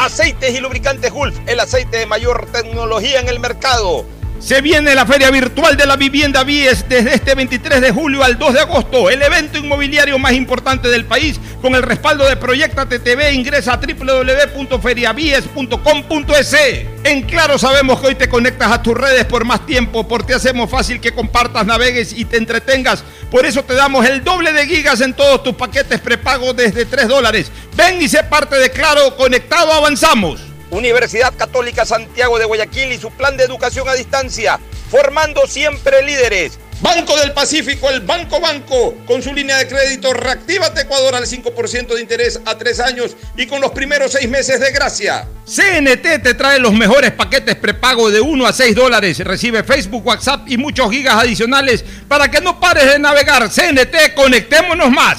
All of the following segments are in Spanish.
Aceites y Lubricantes Gulf, el aceite de mayor tecnología en el mercado. Se viene la Feria Virtual de la Vivienda Vies desde este 23 de julio al 2 de agosto, el evento inmobiliario más importante del país con el respaldo de Proyecta TTV. Ingresa a www.feriavies.com.es. En Claro sabemos que hoy te conectas a tus redes por más tiempo porque hacemos fácil que compartas, navegues y te entretengas. Por eso te damos el doble de gigas en todos tus paquetes prepago desde 3 dólares. Ven y sé parte de Claro, conectado avanzamos. Universidad Católica Santiago de Guayaquil y su plan de educación a distancia, formando siempre líderes. Banco del Pacífico, el Banco Banco, con su línea de crédito Reactívate Ecuador al 5% de interés a tres años y con los primeros seis meses de gracia. CNT te trae los mejores paquetes prepago de 1 a 6 dólares. Recibe Facebook, WhatsApp y muchos gigas adicionales para que no pares de navegar. CNT, conectémonos más.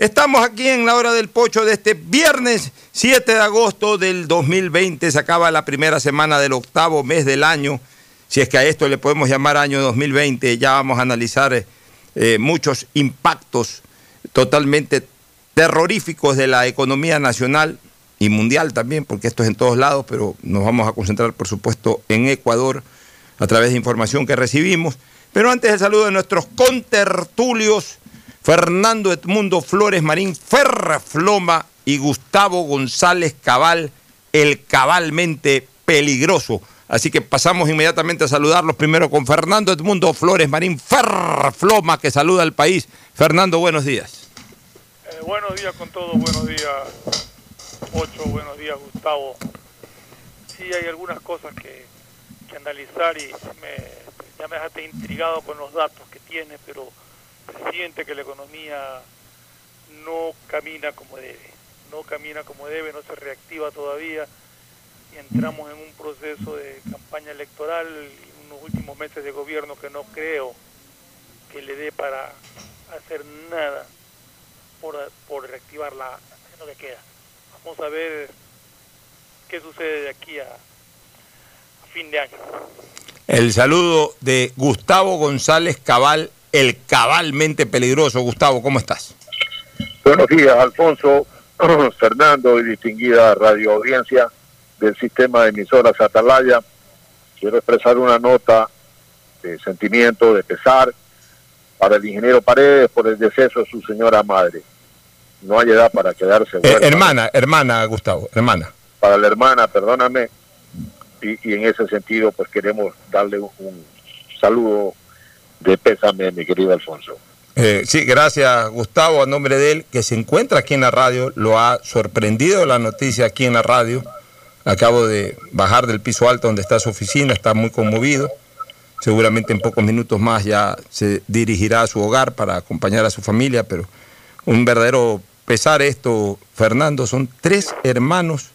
Estamos aquí en la hora del pocho de este viernes 7 de agosto del 2020. Se acaba la primera semana del octavo mes del año. Si es que a esto le podemos llamar año 2020, ya vamos a analizar eh, muchos impactos totalmente terroríficos de la economía nacional y mundial también, porque esto es en todos lados, pero nos vamos a concentrar, por supuesto, en Ecuador a través de información que recibimos. Pero antes el saludo de nuestros contertulios Fernando Edmundo Flores Marín Ferrafloma y Gustavo González Cabal, el cabalmente peligroso. Así que pasamos inmediatamente a saludarlos primero con Fernando Edmundo Flores Marín Ferrafloma, que saluda al país. Fernando, buenos días. Eh, buenos días con todos, buenos días Ocho, buenos días Gustavo. Sí, hay algunas cosas que, analizar y me, ya me dejaste intrigado con los datos que tiene, pero siente que la economía no camina como debe, no camina como debe, no se reactiva todavía y entramos en un proceso de campaña electoral y unos últimos meses de gobierno que no creo que le dé para hacer nada por, por reactivar la, lo que queda. Vamos a ver qué sucede de aquí a, a fin de año. El saludo de Gustavo González Cabal el cabalmente peligroso. Gustavo, ¿cómo estás? Buenos días, Alfonso, Fernando y distinguida radio audiencia del sistema de emisoras Atalaya. Quiero expresar una nota de sentimiento, de pesar para el ingeniero Paredes por el deceso de su señora madre. No hay edad para quedarse. Eh, hermana, hermana, Gustavo, hermana. Para la hermana, perdóname. Y, en ese sentido, pues queremos darle un saludo de pésame, mi querido Alfonso. Eh, sí, gracias Gustavo, a nombre de él, que se encuentra aquí en la radio, lo ha sorprendido la noticia aquí en la radio. Acabo de bajar del piso alto donde está su oficina, está muy conmovido. Seguramente en pocos minutos más ya se dirigirá a su hogar para acompañar a su familia, pero un verdadero pesar esto, Fernando, son tres hermanos,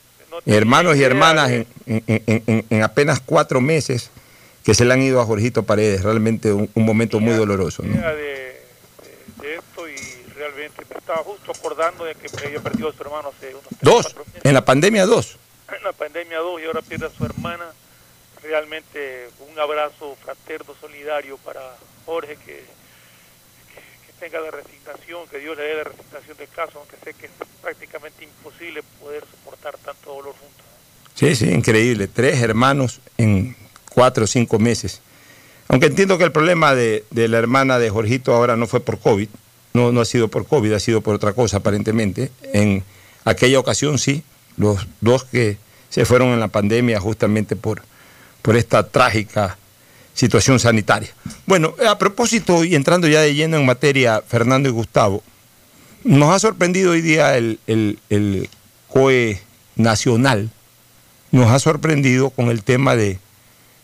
hermanos y hermanas en, en apenas cuatro meses que se le han ido a Jorgito Paredes. Realmente un, momento muy doloroso. ¿no? De, de, esto y realmente estaba justo acordando de que había perdido a su hermano hace unos tres, Dos, en la pandemia dos. en la pandemia 2 y ahora pierde a su hermana. Realmente un abrazo fraterno, solidario para Jorge, que, que, que tenga la resignación, que Dios le dé la resignación del caso, aunque sé que es prácticamente imposible poder soportar tanto dolor juntos. Sí, sí, increíble. Tres hermanos en cuatro o cinco meses. Aunque entiendo que el problema de, la hermana de Jorgito ahora no fue por COVID, no, ha sido por COVID, ha sido por otra cosa aparentemente. En aquella ocasión sí, los dos que se fueron en la pandemia justamente por, esta trágica situación sanitaria. Bueno, a propósito, y entrando ya de lleno en materia, Fernando y Gustavo, nos ha sorprendido hoy día el COE nacional, nos ha sorprendido con el tema de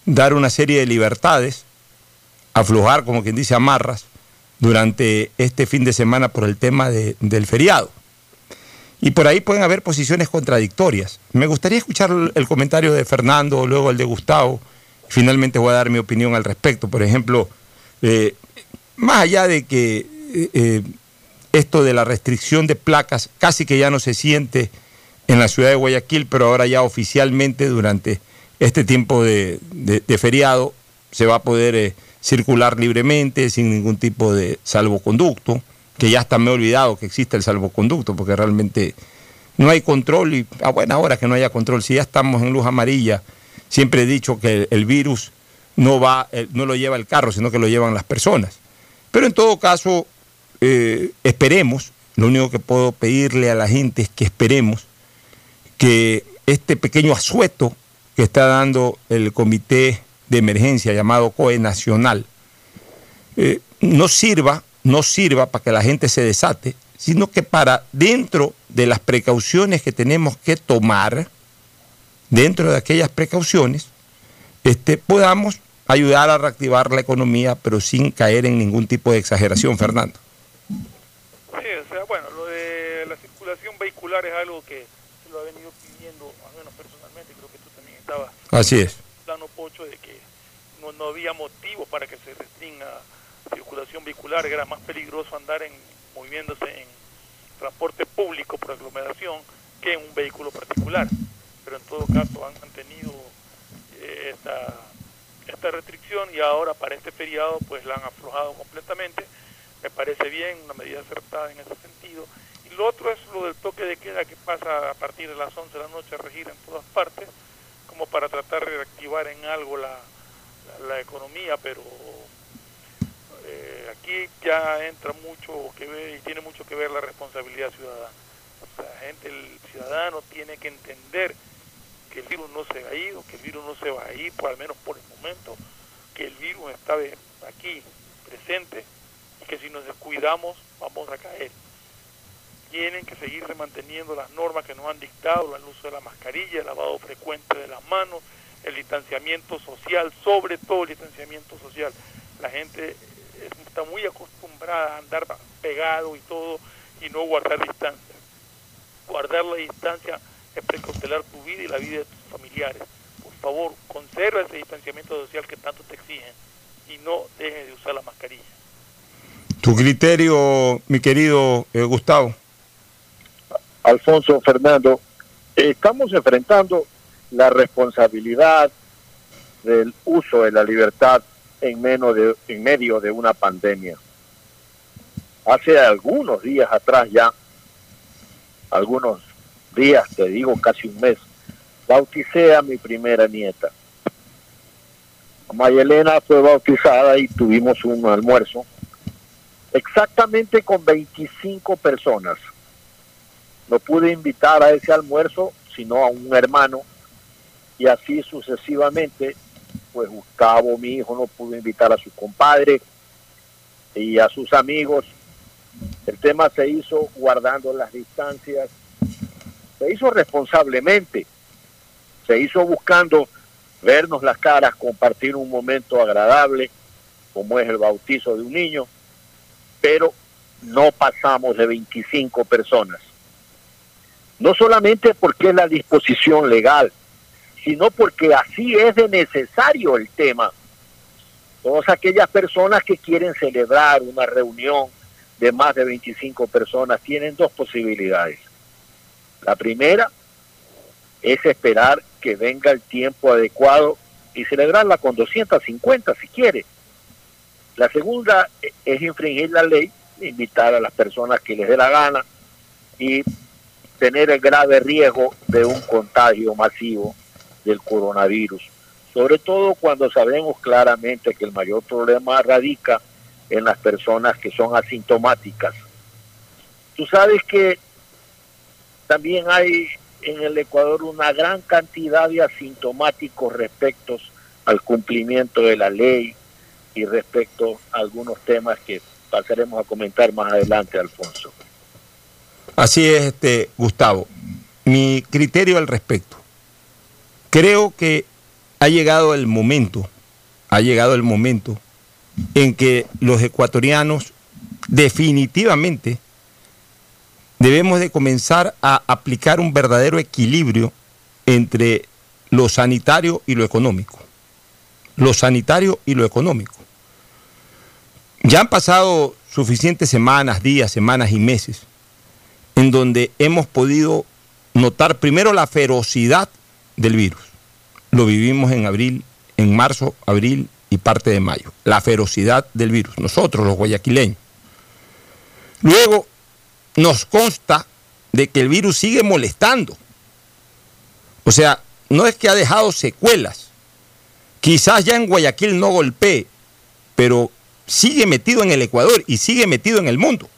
dar una serie de libertades, aflojar, como quien dice, amarras, durante este fin de semana por el tema de, del feriado. Y por ahí pueden haber posiciones contradictorias. Me gustaría escuchar el comentario de Fernando, luego el de Gustavo. Finalmente voy a dar mi opinión al respecto. Por ejemplo, eh, más allá de que eh, eh, esto de la restricción de placas casi que ya no se siente en la ciudad de Guayaquil, pero ahora ya oficialmente durante este tiempo de, feriado se va a poder eh, circular libremente sin ningún tipo de salvoconducto, que ya hasta me he olvidado que existe el salvoconducto, porque realmente no hay control y a buena hora que no haya control. Si ya estamos en luz amarilla, siempre he dicho que el, el virus no, va, eh, no lo lleva el carro, sino que lo llevan las personas. Pero en todo caso, eh, esperemos, lo único que puedo pedirle a la gente es que esperemos que este pequeño asueto que está dando el comité de emergencia llamado COE Nacional eh, no sirva, no sirva para que la gente se desate, sino que para dentro de las precauciones que tenemos que tomar, dentro de aquellas precauciones, este, podamos ayudar a reactivar la economía, pero sin caer en ningún tipo de exageración, Fernando. Sí, o sea, bueno, lo de la circulación vehicular es algo que se lo ha venido pidiendo, al menos personalmente, creo que tú también estabas Así es. plano pocho de que no, no había motivo para que se restringa circulación vehicular, era más peligroso andar en moviéndose en transporte público por aglomeración que en un vehículo particular. Pero en todo caso han mantenido eh, esta, esta restricción y ahora para este feriado pues la han aflojado completamente. Me parece bien, una medida acertada en ese sentido. Y lo otro es lo del toque de queda que pasa a partir de las 11 de la noche a regir en todas partes, para tratar de reactivar en algo la, la, la economía, pero eh, aquí ya entra mucho que ver y tiene mucho que ver la responsabilidad ciudadana. Sea, gente, el ciudadano tiene que entender que el virus no se ha ido, que el virus no se va a ir, por al menos por el momento, que el virus está aquí presente y que si nos descuidamos vamos a caer. Tienen que seguirse manteniendo las normas que nos han dictado, el uso de la mascarilla, el lavado frecuente de las manos, el distanciamiento social, sobre todo el distanciamiento social. La gente eh, está muy acostumbrada a andar pegado y todo y no guardar distancia. Guardar la distancia es precautelar tu vida y la vida de tus familiares. Por favor, conserva ese distanciamiento social que tanto te exigen y no dejes de usar la mascarilla. Tu criterio, mi querido eh, Gustavo. Alfonso Fernando, estamos enfrentando la responsabilidad del uso de la libertad en, menos de, en medio de una pandemia. Hace algunos días atrás ya, algunos días, te digo casi un mes, bauticé a mi primera nieta. Mayelena fue bautizada y tuvimos un almuerzo exactamente con 25 personas no pude invitar a ese almuerzo sino a un hermano. Y así sucesivamente pues Gustavo mi hijo no pudo invitar a su compadre y a sus amigos. El tema se hizo guardando las distancias. Se hizo responsablemente. Se hizo buscando vernos las caras compartir un momento agradable como es el bautizo de un niño. Pero no pasamos de 25 personas no solamente porque es la disposición legal, sino porque así es de necesario el tema. Todas aquellas personas que quieren celebrar una reunión de más de 25 personas tienen dos posibilidades. La primera es esperar que venga el tiempo adecuado y celebrarla con 250 si quiere. La segunda es infringir la ley, invitar a las personas que les dé la gana y tener el grave riesgo de un contagio masivo del coronavirus. Sobre todo cuando sabemos claramente que el mayor problema radica en las personas que son asintomáticas. Tú sabes que también hay en el Ecuador una gran cantidad de asintomáticos respecto al cumplimiento de la ley y respecto a algunos temas que pasaremos a comentar más adelante, Alfonso. Así es, este, Gustavo. Mi criterio al respecto. Creo que ha llegado el momento, ha llegado el momento en que los ecuatorianos definitivamente debemos de comenzar a aplicar un verdadero equilibrio entre lo sanitario y lo económico. Lo sanitario y lo económico. Ya han pasado suficientes semanas, días, semanas y meses en donde hemos podido notar primero la ferocidad del virus. Lo vivimos en abril, en marzo, abril y parte de mayo. La ferocidad del virus, nosotros los guayaquileños. Luego nos consta de que el virus sigue molestando. O sea, no es que ha dejado secuelas. Quizás ya en Guayaquil no golpee, pero sigue metido en el Ecuador y sigue metido en el mundo.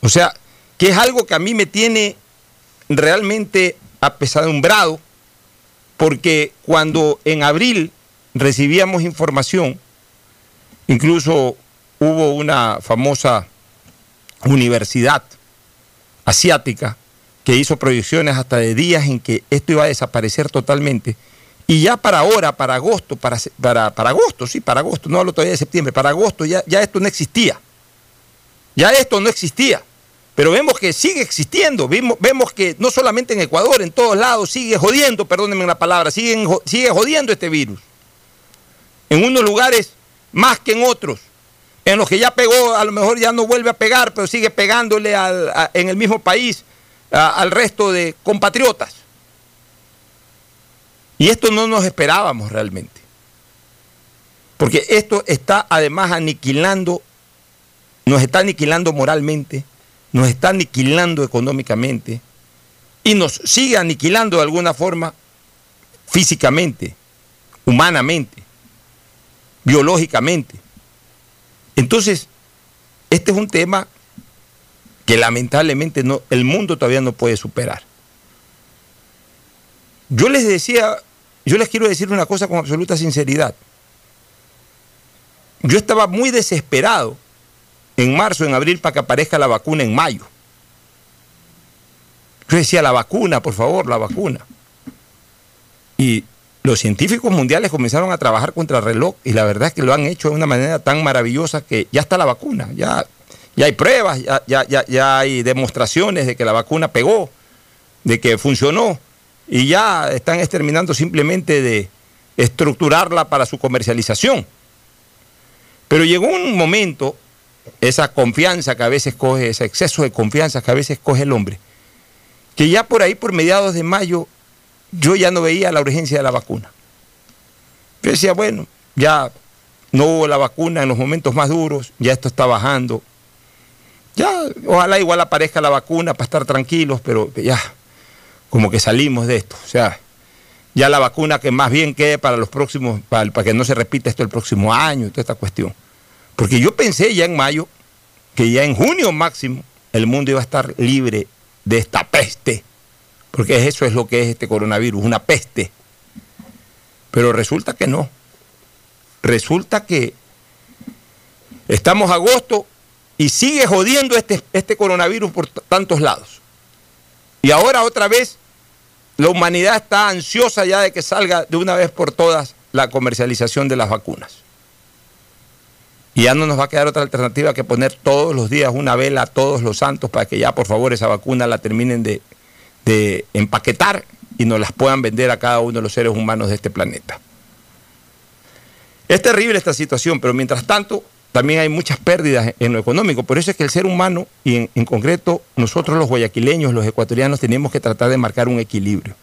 O sea, que es algo que a mí me tiene realmente apesadumbrado, porque cuando en abril recibíamos información, incluso hubo una famosa universidad asiática que hizo proyecciones hasta de días en que esto iba a desaparecer totalmente. Y ya para ahora, para agosto, para, para, para agosto, sí, para agosto, no hablo todavía de septiembre, para agosto ya, ya esto no existía. Ya esto no existía. Pero vemos que sigue existiendo, vemos, vemos que no solamente en Ecuador, en todos lados sigue jodiendo, perdónenme la palabra, sigue, sigue jodiendo este virus. En unos lugares más que en otros en los que ya pegó, a lo mejor ya no vuelve a pegar, pero sigue pegándole en el mismo país al resto de compatriotas. Y esto no nos esperábamos realmente. Porque esto está además aniquilando, nos está aniquilando moralmente, nos está aniquilando económicamente y nos sigue aniquilando de alguna forma físicamente, humanamente, biológicamente. Entonces, este es un tema que lamentablemente no, el mundo todavía no puede superar. Yo les decía, yo les quiero decir una cosa con absoluta sinceridad. Yo estaba muy desesperado en marzo, en abril, para que aparezca la vacuna en mayo. Yo decía, la vacuna, por favor, la vacuna. Y los científicos mundiales comenzaron a trabajar contra el reloj y la verdad es que lo han hecho de una manera tan maravillosa que ya está la vacuna, ya, ya hay pruebas, ya, ya, ya, hay demostraciones de que la vacuna pegó, de que funcionó y ya están exterminando simplemente de estructurarla para su comercialización. Pero llegó un momento, esa confianza que a veces coge, ese exceso de confianza que a veces coge el hombre, que ya por ahí, por mediados de mayo, yo ya no veía la urgencia de la vacuna. Yo decía, bueno, ya no hubo la vacuna en los momentos más duros, ya esto está bajando. Ya, ojalá igual aparezca la vacuna para estar tranquilos, pero ya, como que salimos de esto. O sea, ya la vacuna que más bien quede para los próximos, para, que no se repita esto el próximo año, toda esta cuestión. Porque yo pensé ya en mayo que ya en junio máximo el mundo iba a estar libre de esta peste porque eso es lo que es este coronavirus, una peste. Pero resulta que no. Resulta que estamos agosto y sigue jodiendo este, este coronavirus por tantos lados. Y ahora otra vez la humanidad está ansiosa ya de que salga de una vez por todas la comercialización de las vacunas. Y ya no nos va a quedar otra alternativa que poner todos los días una vela a todos los santos para que ya por favor esa vacuna la terminen de de empaquetar y nos las puedan vender a cada uno de los seres humanos de este planeta. Es terrible esta situación, pero mientras tanto también hay muchas pérdidas en lo económico. Por eso es que el ser humano, y en, en concreto nosotros los guayaquileños, los ecuatorianos, tenemos que tratar de marcar un equilibrio.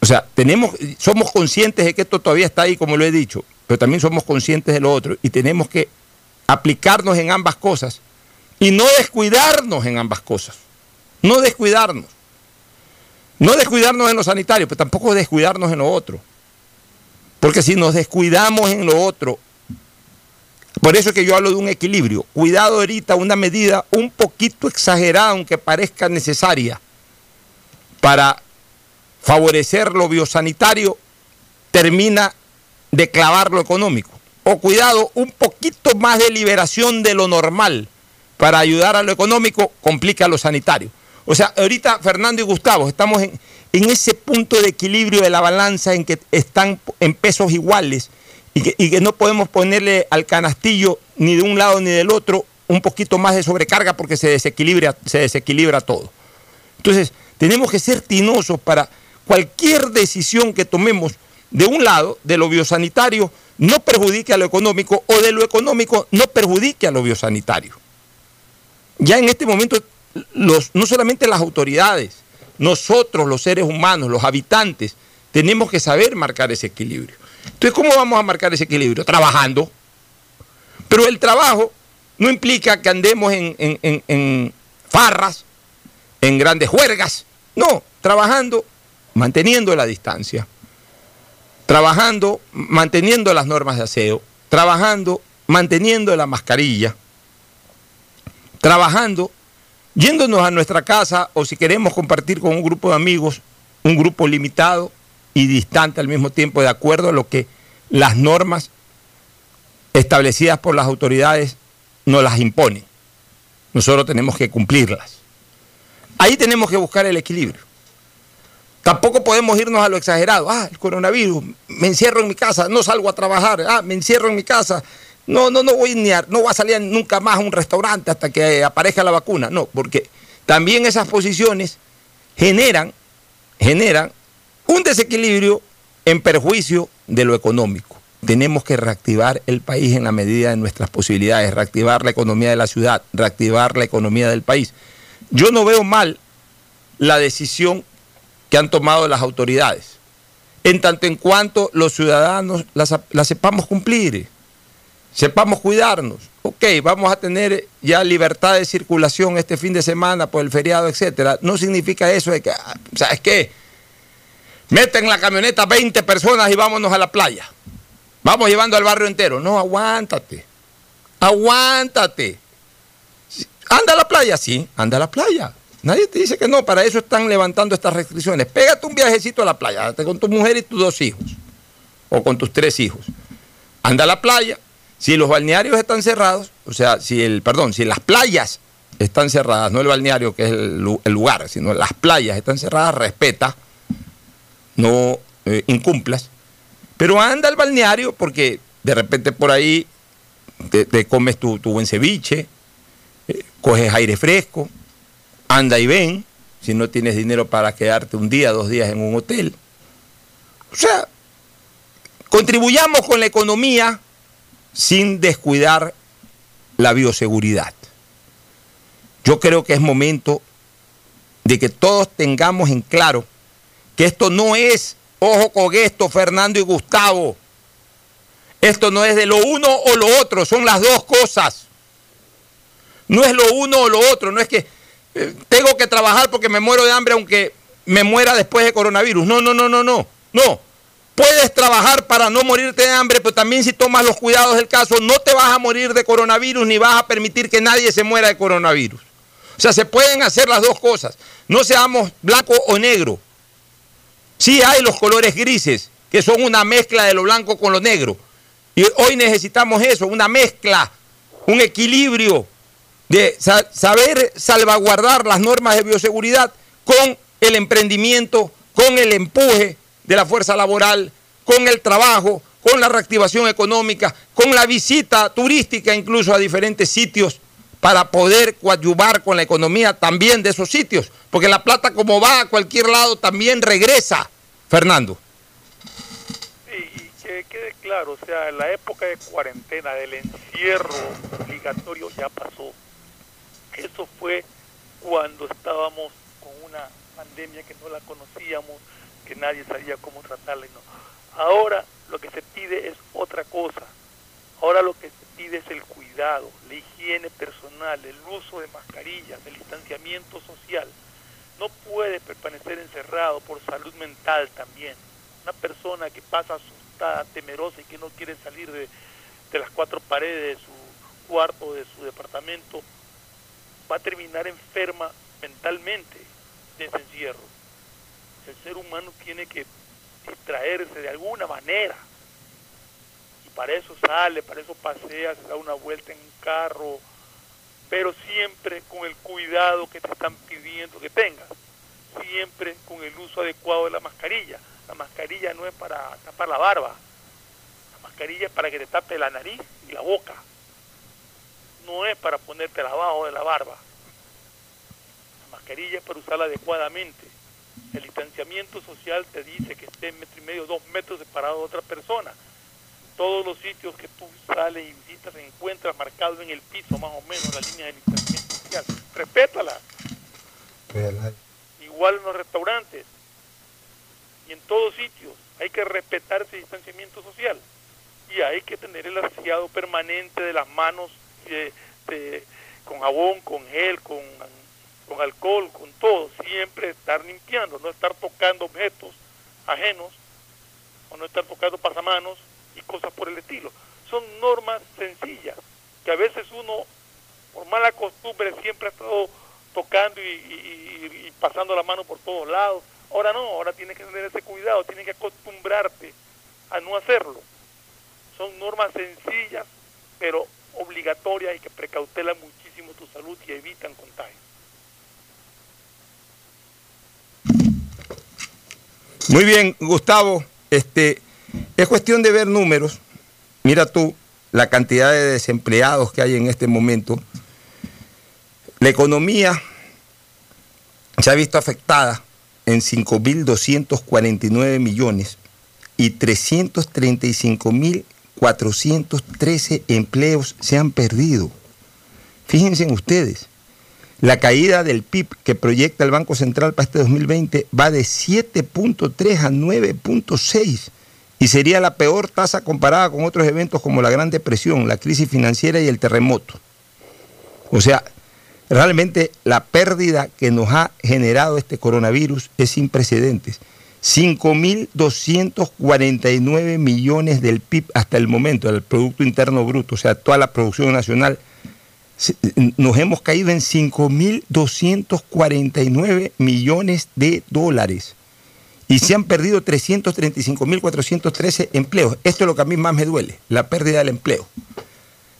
O sea, tenemos, somos conscientes de que esto todavía está ahí, como lo he dicho, pero también somos conscientes de lo otro y tenemos que aplicarnos en ambas cosas y no descuidarnos en ambas cosas. No descuidarnos. No descuidarnos en lo sanitario, pero tampoco descuidarnos en lo otro. Porque si nos descuidamos en lo otro, por eso es que yo hablo de un equilibrio. Cuidado ahorita, una medida un poquito exagerada, aunque parezca necesaria, para favorecer lo biosanitario, termina de clavar lo económico. O cuidado, un poquito más de liberación de lo normal para ayudar a lo económico, complica lo sanitario. O sea, ahorita Fernando y Gustavo estamos en, en ese punto de equilibrio de la balanza en que están en pesos iguales y que, y que, no podemos ponerle al canastillo ni de un lado ni del otro un poquito más de sobrecarga porque se desequilibra, se desequilibra todo. Entonces, tenemos que ser tinosos para cualquier decisión que tomemos de un lado, de lo biosanitario, no perjudique a lo económico o de lo económico no perjudique a lo biosanitario. Ya en este momento, no solamente las autoridades, nosotros los seres humanos, los habitantes, tenemos que saber marcar ese equilibrio. Entonces, ¿cómo vamos a marcar ese equilibrio? Trabajando. Pero el trabajo no implica que andemos en, en farras, en grandes juergas. No, trabajando, manteniendo la distancia, trabajando, manteniendo las normas de aseo, trabajando, manteniendo la mascarilla, trabajando, yéndonos a nuestra casa o si queremos compartir con un grupo de amigos, un grupo limitado y distante al mismo tiempo, de acuerdo a lo que las normas establecidas por las autoridades nos las imponen. Nosotros tenemos que cumplirlas. Ahí tenemos que buscar el equilibrio. Tampoco podemos irnos a lo exagerado. Ah, el coronavirus, me encierro en mi casa, no salgo a trabajar. Ah, me encierro en mi casa. No, no, no voy ni a, no voy a salir nunca más a un restaurante hasta que aparezca la vacuna. No, porque también esas posiciones generan, generan un desequilibrio en perjuicio de lo económico. Tenemos que reactivar el país en la medida de nuestras posibilidades, reactivar la economía de la ciudad, reactivar la economía del país. Yo no veo mal la decisión que han tomado las autoridades, en tanto en cuanto los ciudadanos las, sepamos cumplir, sepamos cuidarnos. Ok, vamos a tener ya libertad de circulación este fin de semana por el feriado, etcétera. No significa eso de que, ¿sabes qué? Meten la camioneta 20 personas y vámonos a la playa. Vamos llevando al barrio entero. No, aguántate. Aguántate. Anda a la playa, sí, anda a la playa. Nadie te dice que no, para eso están levantando estas restricciones. Pégate un viajecito a la playa, con tu mujer y tus dos hijos, o con tus tres hijos. Anda a la playa. Si los balnearios están cerrados, o sea, si el, perdón, si las playas están cerradas, no el balneario que es el, lugar, sino las playas están cerradas, respeta, no eh, incumplas. Pero anda al balneario porque de repente por ahí te, comes tu, tu, buen ceviche, eh, coges aire fresco, anda y ven, si no tienes dinero para quedarte un día, dos días en un hotel. O sea, contribuyamos con la economía sin descuidar la bioseguridad. Yo creo que es momento de que todos tengamos en claro que esto no es, ojo con esto, Fernando y Gustavo, esto no es de lo uno o lo otro, son las dos cosas. No es lo uno o lo otro, no es que tengo que trabajar porque me muero de hambre aunque me muera después de coronavirus. No, no, no, no, no. No. Puedes trabajar para no morirte de hambre, pero también si tomas los cuidados del caso, no te vas a morir de coronavirus ni vas a permitir que nadie se muera de coronavirus. O sea, se pueden hacer las dos cosas. No seamos blanco o negro. Sí hay los colores grises, que son una mezcla de lo blanco con lo negro. Y hoy necesitamos eso, una mezcla, un equilibrio de saber salvaguardar las normas de bioseguridad con el emprendimiento, con el empuje de la fuerza laboral, con el trabajo, con la reactivación económica, con la visita turística incluso a diferentes sitios para poder coadyuvar con la economía también de esos sitios, porque la plata como va a cualquier lado también regresa, Fernando. Y que quede claro, o sea, la época de cuarentena, del encierro obligatorio ya pasó. Eso fue cuando estábamos con una pandemia que no la conocíamos, que nadie sabía cómo tratarla. No. Ahora lo que se pide es otra cosa. Ahora lo que se pide es el cuidado, la higiene personal, el uso de mascarillas, el distanciamiento social. No puede permanecer encerrado por salud mental también. Una persona que pasa asustada, temerosa y que no quiere salir de, de las cuatro paredes de su cuarto, de su departamento, va a terminar enferma mentalmente de ese encierro. El ser humano tiene que distraerse de alguna manera. Y para eso sale, para eso pasea, se da una vuelta en un carro, pero siempre con el cuidado que te están pidiendo que tengas. Siempre con el uso adecuado de la mascarilla. La mascarilla no es para tapar la barba. La mascarilla es para que te tape la nariz y la boca. No es para ponerte abajo de la barba. La mascarilla es para usarla adecuadamente el distanciamiento social te dice que esté metro y medio, dos metros separado de otra persona. Todos los sitios que tú sales y visitas se encuentras marcado en el piso más o menos la línea de distanciamiento social. Respétala. Igual en los restaurantes y en todos sitios hay que respetar ese distanciamiento social y hay que tener el aseado permanente de las manos con jabón, con gel, con con alcohol, con todo, siempre estar limpiando, no estar tocando objetos ajenos o no estar tocando pasamanos y cosas por el estilo. Son normas sencillas que a veces uno, por mala costumbre, siempre ha estado tocando y, pasando la mano por todos lados. Ahora no, ahora tienes que tener ese cuidado, tienes que acostumbrarte a no hacerlo. Son normas sencillas, pero obligatorias y que precautelan muchísimo tu salud y evitan contagios. Muy bien, Gustavo. Este, es cuestión de ver números. Mira tú la cantidad de desempleados que hay en este momento. La economía se ha visto afectada en 5.249 millones y 335.413 empleos se han perdido. Fíjense ustedes, la caída del PIB que proyecta el Banco Central para este 2020 va de 7.3 a 9.6 y sería la peor tasa comparada con otros eventos como la Gran Depresión, la crisis financiera y el terremoto. O sea, realmente la pérdida que nos ha generado este coronavirus es sin precedentes. 5.249 millones del PIB hasta el momento, del Producto Interno Bruto, o sea, toda la producción nacional nos hemos caído en 5.249 millones de dólares y se han perdido 335.413 empleos. Esto es lo que a mí más me duele, la pérdida del empleo.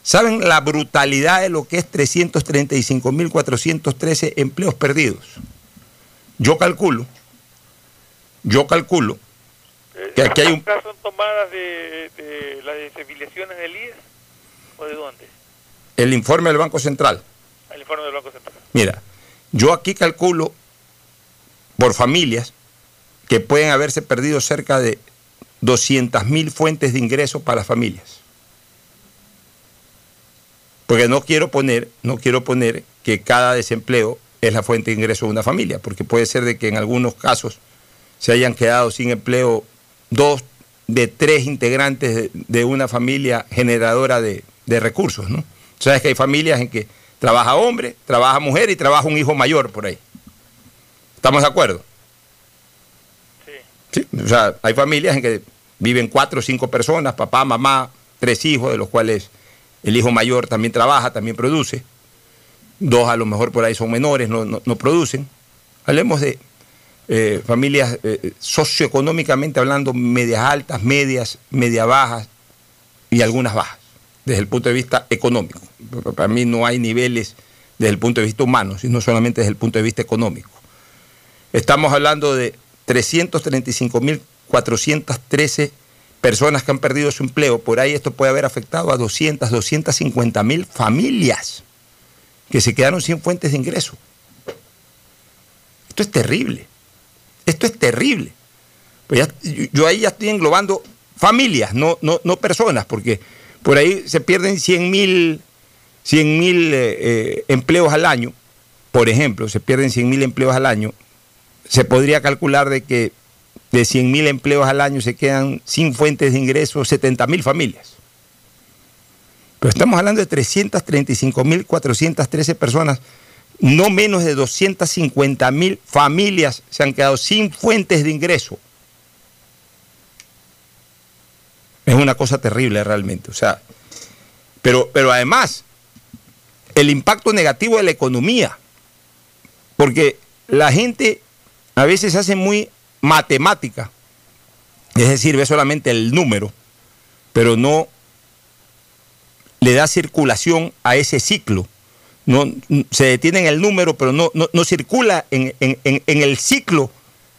¿Saben la brutalidad de lo que es 335.413 empleos perdidos? Yo calculo, yo calculo que aquí hay un... ¿Son tomadas de, de las desafiliaciones del IES o de dónde? El informe del Banco Central. El informe del Banco Central. Mira, yo aquí calculo por familias que pueden haberse perdido cerca de 200.000 fuentes de ingresos para las familias. Porque no quiero poner, no quiero poner que cada desempleo es la fuente de ingreso de una familia, porque puede ser de que en algunos casos se hayan quedado sin empleo dos de tres integrantes de, una familia generadora de, de recursos, ¿no? Sabes que hay familias en que trabaja hombre, trabaja mujer y trabaja un hijo mayor por ahí. ¿Estamos de acuerdo? Sí. O sea, hay familias en que viven cuatro o cinco personas, papá, mamá, tres hijos, de los cuales el hijo mayor también trabaja, también produce. Dos a lo mejor por ahí son menores, no, producen. Hablemos de eh, familias eh, socioeconómicamente hablando, medias altas, medias, media bajas y algunas bajas desde el punto de vista económico. Para mí no hay niveles desde el punto de vista humano, sino solamente desde el punto de vista económico. Estamos hablando de 335.413 personas que han perdido su empleo. Por ahí esto puede haber afectado a 200, 250 mil familias que se quedaron sin fuentes de ingreso. Esto es terrible. Esto es terrible. Pues yo ahí ya estoy englobando familias, no, no, no personas, porque por ahí se pierden 100 mil eh, eh, empleos al año, por ejemplo, se pierden 100 mil empleos al año, se podría calcular de que de 100 mil empleos al año se quedan sin fuentes de ingresos 70 mil familias. Pero estamos hablando de 335.413 personas, no menos de 250.000 familias se han quedado sin fuentes de ingreso. Es una cosa terrible realmente. O sea, pero, pero además, el impacto negativo de la economía, porque la gente a veces hace muy matemática, es decir, ve solamente el número, pero no le da circulación a ese ciclo. No, se detiene en el número, pero no, no, circula en, el ciclo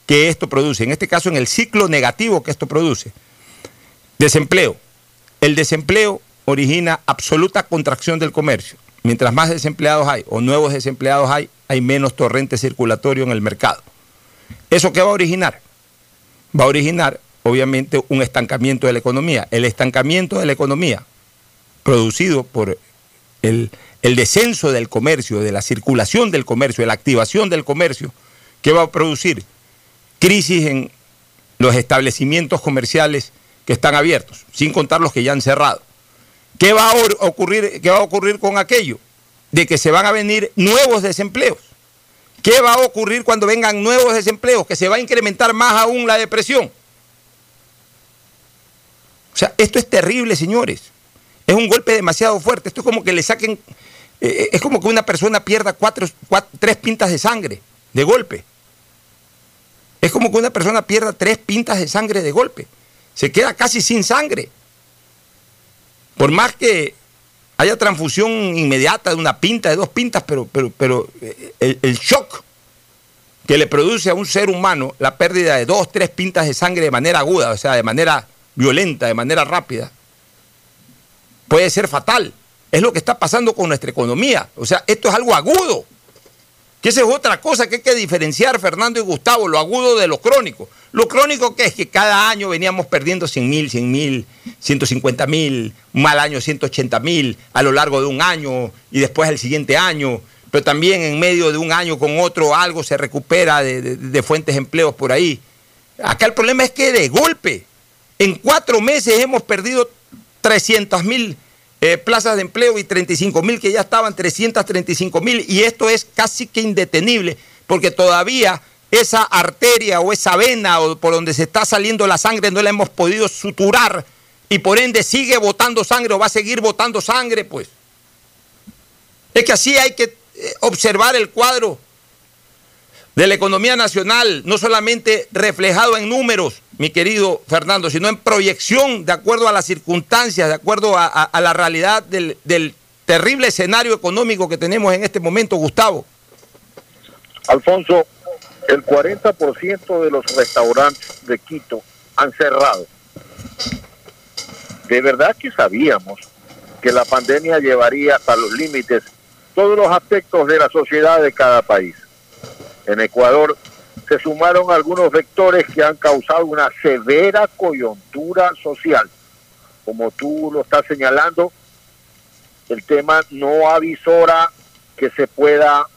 que esto produce. En este caso, en el ciclo negativo que esto produce. Desempleo. El desempleo origina absoluta contracción del comercio. Mientras más desempleados hay o nuevos desempleados hay, hay menos torrente circulatorio en el mercado. ¿Eso qué va a originar? Va a originar, obviamente, un estancamiento de la economía. El estancamiento de la economía producido por el, descenso del comercio, de la circulación del comercio, de la activación del comercio, que va a producir crisis en los establecimientos comerciales que están abiertos, sin contar los que ya han cerrado. ¿Qué va a ocurrir, qué va a ocurrir con aquello? De que se van a venir nuevos desempleos. ¿Qué va a ocurrir cuando vengan nuevos desempleos? Que se va a incrementar más aún la depresión. O sea, esto es terrible, señores. Es un golpe demasiado fuerte. Esto es como que le saquen, eh, eh, es como que una persona pierda cuatro, tres pintas de sangre de golpe. Es como que una persona pierda tres pintas de sangre de golpe. Se queda casi sin sangre. Por más que haya transfusión inmediata de una pinta, de dos pintas, pero, pero, pero eh, el, el shock que le produce a un ser humano la pérdida de dos, tres pintas de sangre de manera aguda, o sea, de manera violenta, de manera rápida, puede ser fatal. Es lo que está pasando con nuestra economía. O sea, esto es algo agudo. Que esa es otra cosa que hay que diferenciar, Fernando y Gustavo, lo agudo de lo crónico. Lo crónico que es que cada año veníamos perdiendo 100 mil, 100 mil, 150 mil, un mal año 180 mil a lo largo de un año y después el siguiente año. Pero también en medio de un año con otro algo se recupera de, fuentes de empleos por ahí. Acá el problema es que de golpe, en cuatro meses hemos perdido 300 mil eh, plazas de empleo y 35 mil que ya estaban, 335 mil, y esto es casi que indetenible, porque todavía esa arteria o esa vena o por donde se está saliendo la sangre no la hemos podido suturar y por ende sigue botando sangre o va a seguir botando sangre, pues. Es que así hay que eh, observar el cuadro de la economía nacional, no solamente reflejado en números, mi querido Fernando, sino en proyección de acuerdo a las circunstancias, de acuerdo a, la realidad del, terrible escenario económico que tenemos en este momento, Gustavo. Alfonso, el 40% de los restaurantes de Quito han cerrado. De verdad que sabíamos que la pandemia llevaría hasta los límites todos los aspectos de la sociedad de cada país en Ecuador se sumaron algunos vectores que han causado una severa coyuntura social. Como tú lo estás señalando, el tema no avisora que se pueda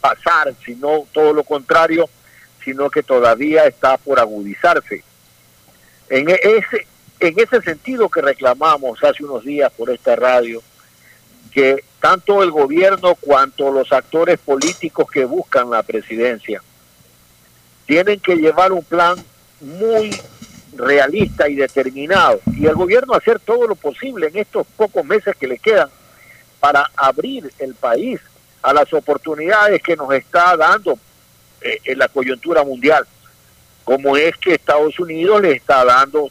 pasar, sino todo lo contrario, sino que todavía está por agudizarse. En e-, ese, en ese sentido que reclamamos hace unos días por esta radio, que tanto el gobierno cuanto los actores políticos que buscan la presidencia tienen que llevar un plan muy realista y determinado. Y el gobierno hacer todo lo posible en estos pocos meses que le quedan para abrir el país a las oportunidades que nos está dando eh, en la coyuntura mundial, como es que Estados Unidos le está dando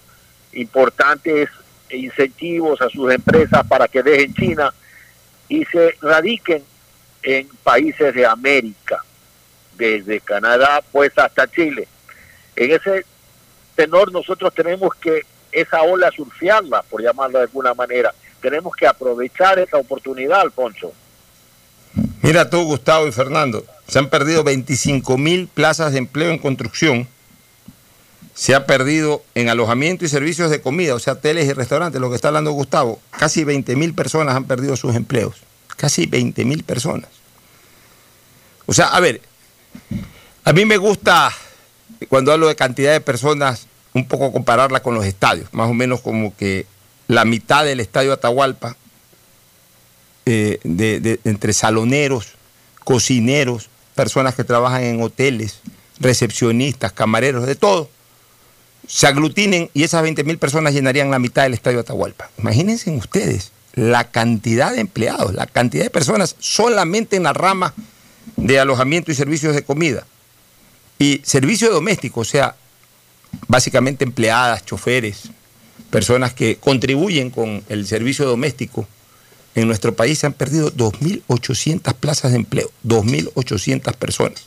importantes incentivos a sus empresas para que dejen China y se radiquen en países de América, desde Canadá pues hasta Chile. En ese tenor nosotros tenemos que esa ola surfearla, por llamarlo de alguna manera. Tenemos que aprovechar esa oportunidad, Alfonso. Mira tú, Gustavo y Fernando, se han perdido 25 mil plazas de empleo en construcción se ha perdido en alojamiento y servicios de comida, o sea, hoteles y restaurantes, lo que está hablando Gustavo, casi 20 mil personas han perdido sus empleos. Casi 20 mil personas. O sea, a ver, a mí me gusta, cuando hablo de cantidad de personas, un poco compararla con los estadios, más o menos como que la mitad del estadio Atahualpa, eh, de, entre saloneros, cocineros, personas que trabajan en hoteles, recepcionistas, camareros, de todo, se aglutinen y esas 20 mil personas llenarían la mitad del estadio Atahualpa. Imagínense ustedes la cantidad de empleados, la cantidad de personas solamente en la rama de alojamiento y servicios de comida. Y servicio doméstico, o sea, básicamente empleadas, choferes, personas que contribuyen con el servicio doméstico en nuestro país se han perdido 2.800 plazas de empleo, 2.800 personas.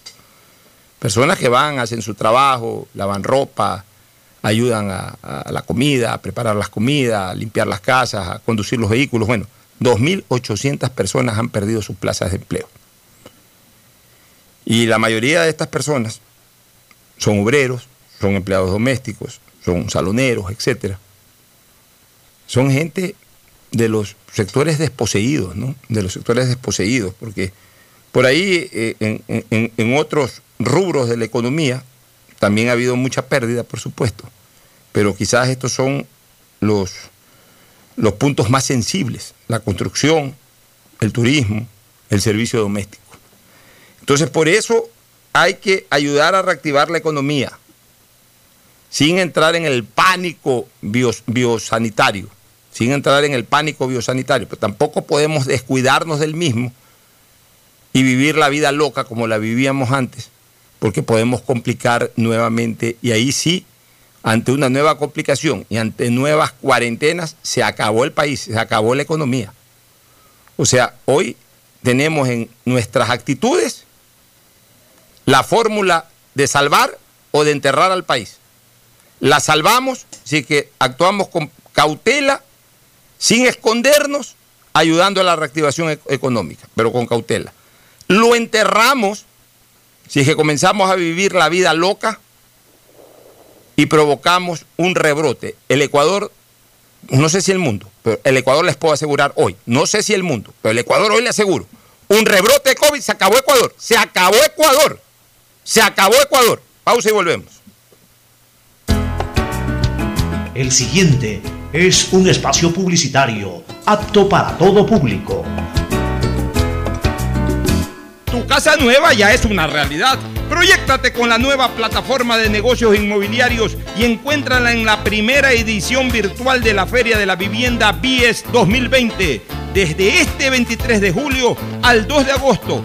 Personas que van, hacen su trabajo, lavan ropa, ayudan a, la comida, a preparar las comidas, a limpiar las casas, a conducir los vehículos. Bueno, 2.800 personas han perdido sus plazas de empleo. Y la mayoría de estas personas son obreros, son empleados domésticos, son saloneros, etc. Son gente de los sectores desposeídos, ¿no? De los sectores desposeídos, porque por ahí eh, en, otros rubros de la economía también ha habido mucha pérdida, por supuesto, pero quizás estos son los, los puntos más sensibles, la construcción, el turismo, el servicio doméstico. Entonces, por eso hay que ayudar a reactivar la economía, sin entrar en el pánico biosanitario, sin entrar en el pánico biosanitario, pero tampoco podemos descuidarnos del mismo y vivir la vida loca como la vivíamos antes, porque podemos complicar nuevamente y ahí sí, ante una nueva complicación y ante nuevas cuarentenas, se acabó el país, se acabó la economía. O sea, hoy tenemos en nuestras actitudes la fórmula de salvar o de enterrar al país. La salvamos si que actuamos con cautela, sin escondernos, ayudando a la reactivación e-, económica, pero con cautela. Lo enterramos si que comenzamos a vivir la vida loca y provocamos un rebrote. El Ecuador, no sé si el mundo, pero el Ecuador les puedo asegurar hoy, no sé si el mundo, pero el Ecuador hoy le aseguro, un rebrote de COVID, se acabó Ecuador, se acabó Ecuador. Se acabó Ecuador. Pausa y volvemos. El siguiente es un espacio publicitario apto para todo público. Tu casa nueva ya es una realidad. Proyectate con la nueva plataforma de negocios inmobiliarios y encuéntrala en la primera edición virtual de la Feria de la Vivienda BIES 2020, desde este 23 de julio al 2 de agosto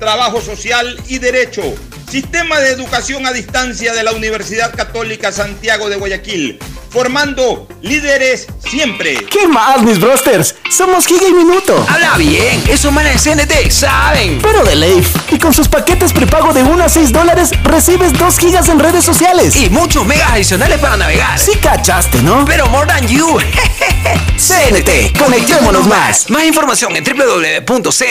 trabajo social y derecho. Sistema de educación a distancia de la Universidad Católica Santiago de Guayaquil formando líderes siempre. ¿Qué más, mis brosters? Somos Giga y Minuto. Habla bien, eso manes de CNT saben. Pero de Leif. Y con sus paquetes prepago de 1 a 6 dólares, recibes 2 gigas en redes sociales. Y muchos megas adicionales para navegar. Sí cachaste, ¿no? Pero more than you. CNT, conectémonos más. Más información en www.cnt.com.es.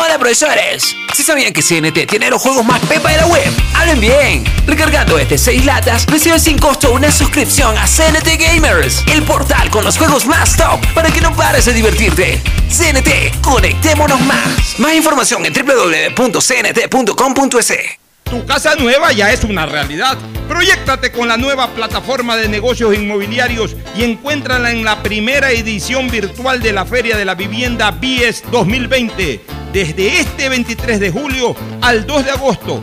Hola profesores, ¿sí sabían que CNT tiene los juegos más pepa de la web? ¡Hablen bien! Recargando este 6 latas, recibes sin costo una suscripción a CNT Gamers, el portal con los juegos más top para que no pares de divertirte. CNT, conectémonos más. Más información en www.cnt.com.es. Tu casa nueva ya es una realidad. Proyectate con la nueva plataforma de negocios inmobiliarios y encuéntrala en la primera edición virtual de la Feria de la Vivienda BIES 2020. Desde este 23 de julio al 2 de agosto,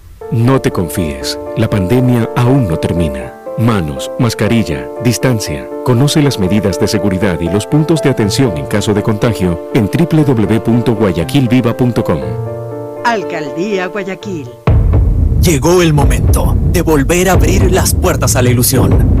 No te confíes, la pandemia aún no termina. Manos, mascarilla, distancia. Conoce las medidas de seguridad y los puntos de atención en caso de contagio en www.guayaquilviva.com. Alcaldía Guayaquil. Llegó el momento de volver a abrir las puertas a la ilusión,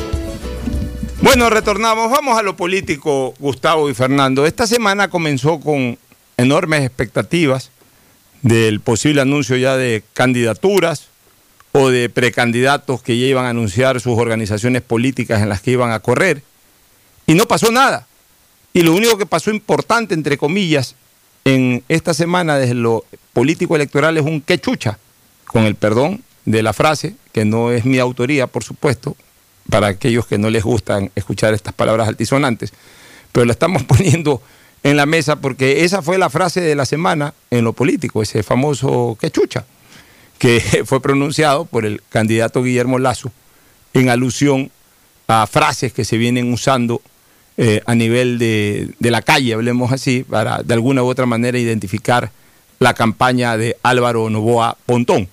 Bueno, retornamos. Vamos a lo político, Gustavo y Fernando. Esta semana comenzó con enormes expectativas del posible anuncio ya de candidaturas o de precandidatos que ya iban a anunciar sus organizaciones políticas en las que iban a correr. Y no pasó nada. Y lo único que pasó importante, entre comillas, en esta semana desde lo político electoral es un quechucha, con el perdón de la frase, que no es mi autoría, por supuesto, para aquellos que no les gustan escuchar estas palabras altisonantes. pero la estamos poniendo en la mesa porque esa fue la frase de la semana en lo político, ese famoso quechucha, que fue pronunciado por el candidato Guillermo Lazo en alusión a frases que se vienen usando eh, a nivel de, de, la calle, hablemos así, para de alguna u otra manera identificar la campaña de Álvaro Novoa Pontón.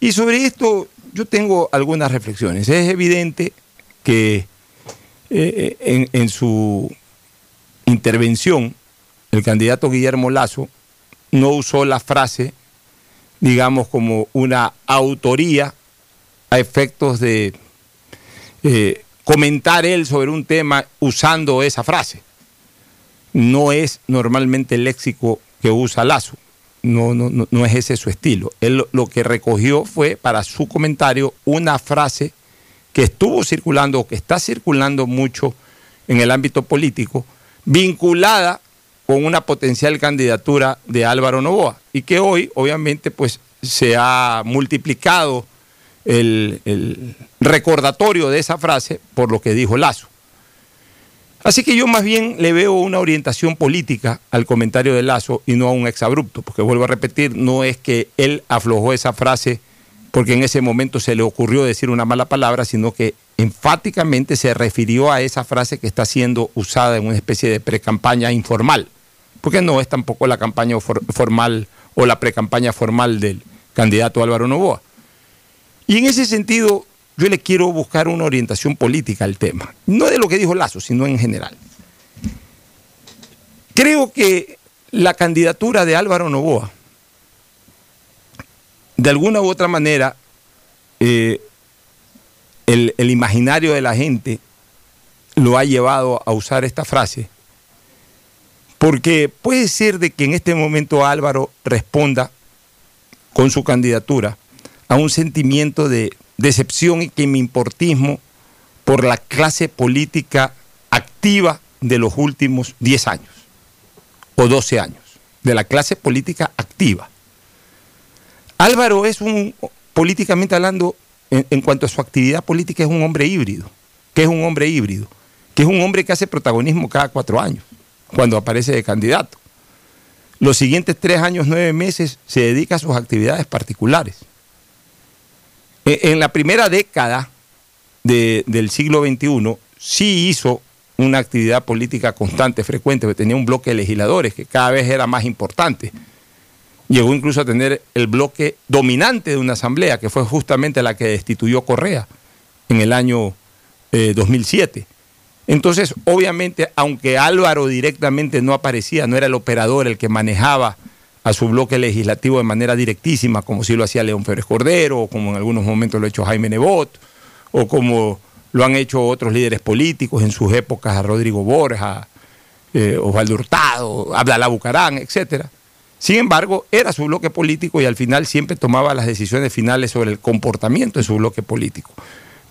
Y sobre esto yo tengo algunas reflexiones. Es evidente que eh, en, en su intervención el candidato Guillermo Lazo no usó la frase, digamos, como una autoría a efectos de eh, comentar él sobre un tema usando esa frase. No es normalmente el léxico que usa Lazo. No, no, no, no es ese su estilo. Él lo, que recogió fue para su comentario una frase que estuvo circulando o que está circulando mucho en el ámbito político, vinculada con una potencial candidatura de Álvaro Novoa y que hoy obviamente pues se ha multiplicado el, el, recordatorio de esa frase por lo que dijo Lazo. Así que yo más bien le veo una orientación política al comentario de Lazo y no a un exabrupto, porque vuelvo a repetir, no es que él aflojó esa frase porque en ese momento se le ocurrió decir una mala palabra, sino que enfáticamente se refirió a esa frase que está siendo usada en una especie de precampaña informal, porque no es tampoco la campaña for formal o la precampaña formal del candidato Álvaro Novoa. Y en ese sentido, yo le quiero buscar una orientación política al tema, no de lo que dijo Lazo, sino en general. Creo que la candidatura de Álvaro Novoa, de alguna u otra manera, eh, el, el, imaginario de la gente lo ha llevado a usar esta frase, porque puede ser de que en este momento Álvaro responda con su candidatura a un sentimiento de decepción y que me importismo por la clase política activa de los últimos 10 años o 12 años, de la clase política activa. Álvaro es un, políticamente hablando, en, en, cuanto a su actividad política, es un hombre híbrido. que es un hombre híbrido? Que es un hombre que hace protagonismo cada cuatro años, cuando aparece de candidato. Los siguientes tres años, nueve meses, se dedica a sus actividades particulares. En la primera década de, del siglo XXI, sí hizo una actividad política constante, frecuente, porque tenía un bloque de legisladores que cada vez era más importante llegó incluso a tener el bloque dominante de una asamblea, que fue justamente la que destituyó Correa en el año eh, 2007. Entonces, obviamente, aunque Álvaro directamente no aparecía, no era el operador el que manejaba a su bloque legislativo de manera directísima, como si lo hacía León Férez Cordero, o como en algunos momentos lo ha hecho Jaime Nebot, o como lo han hecho otros líderes políticos en sus épocas, a Rodrigo Borja, eh, Osvaldo Hurtado, Abdalá Bucarán, etcétera sin embargo, era su bloque político y al final siempre tomaba las decisiones finales sobre el comportamiento de su bloque político.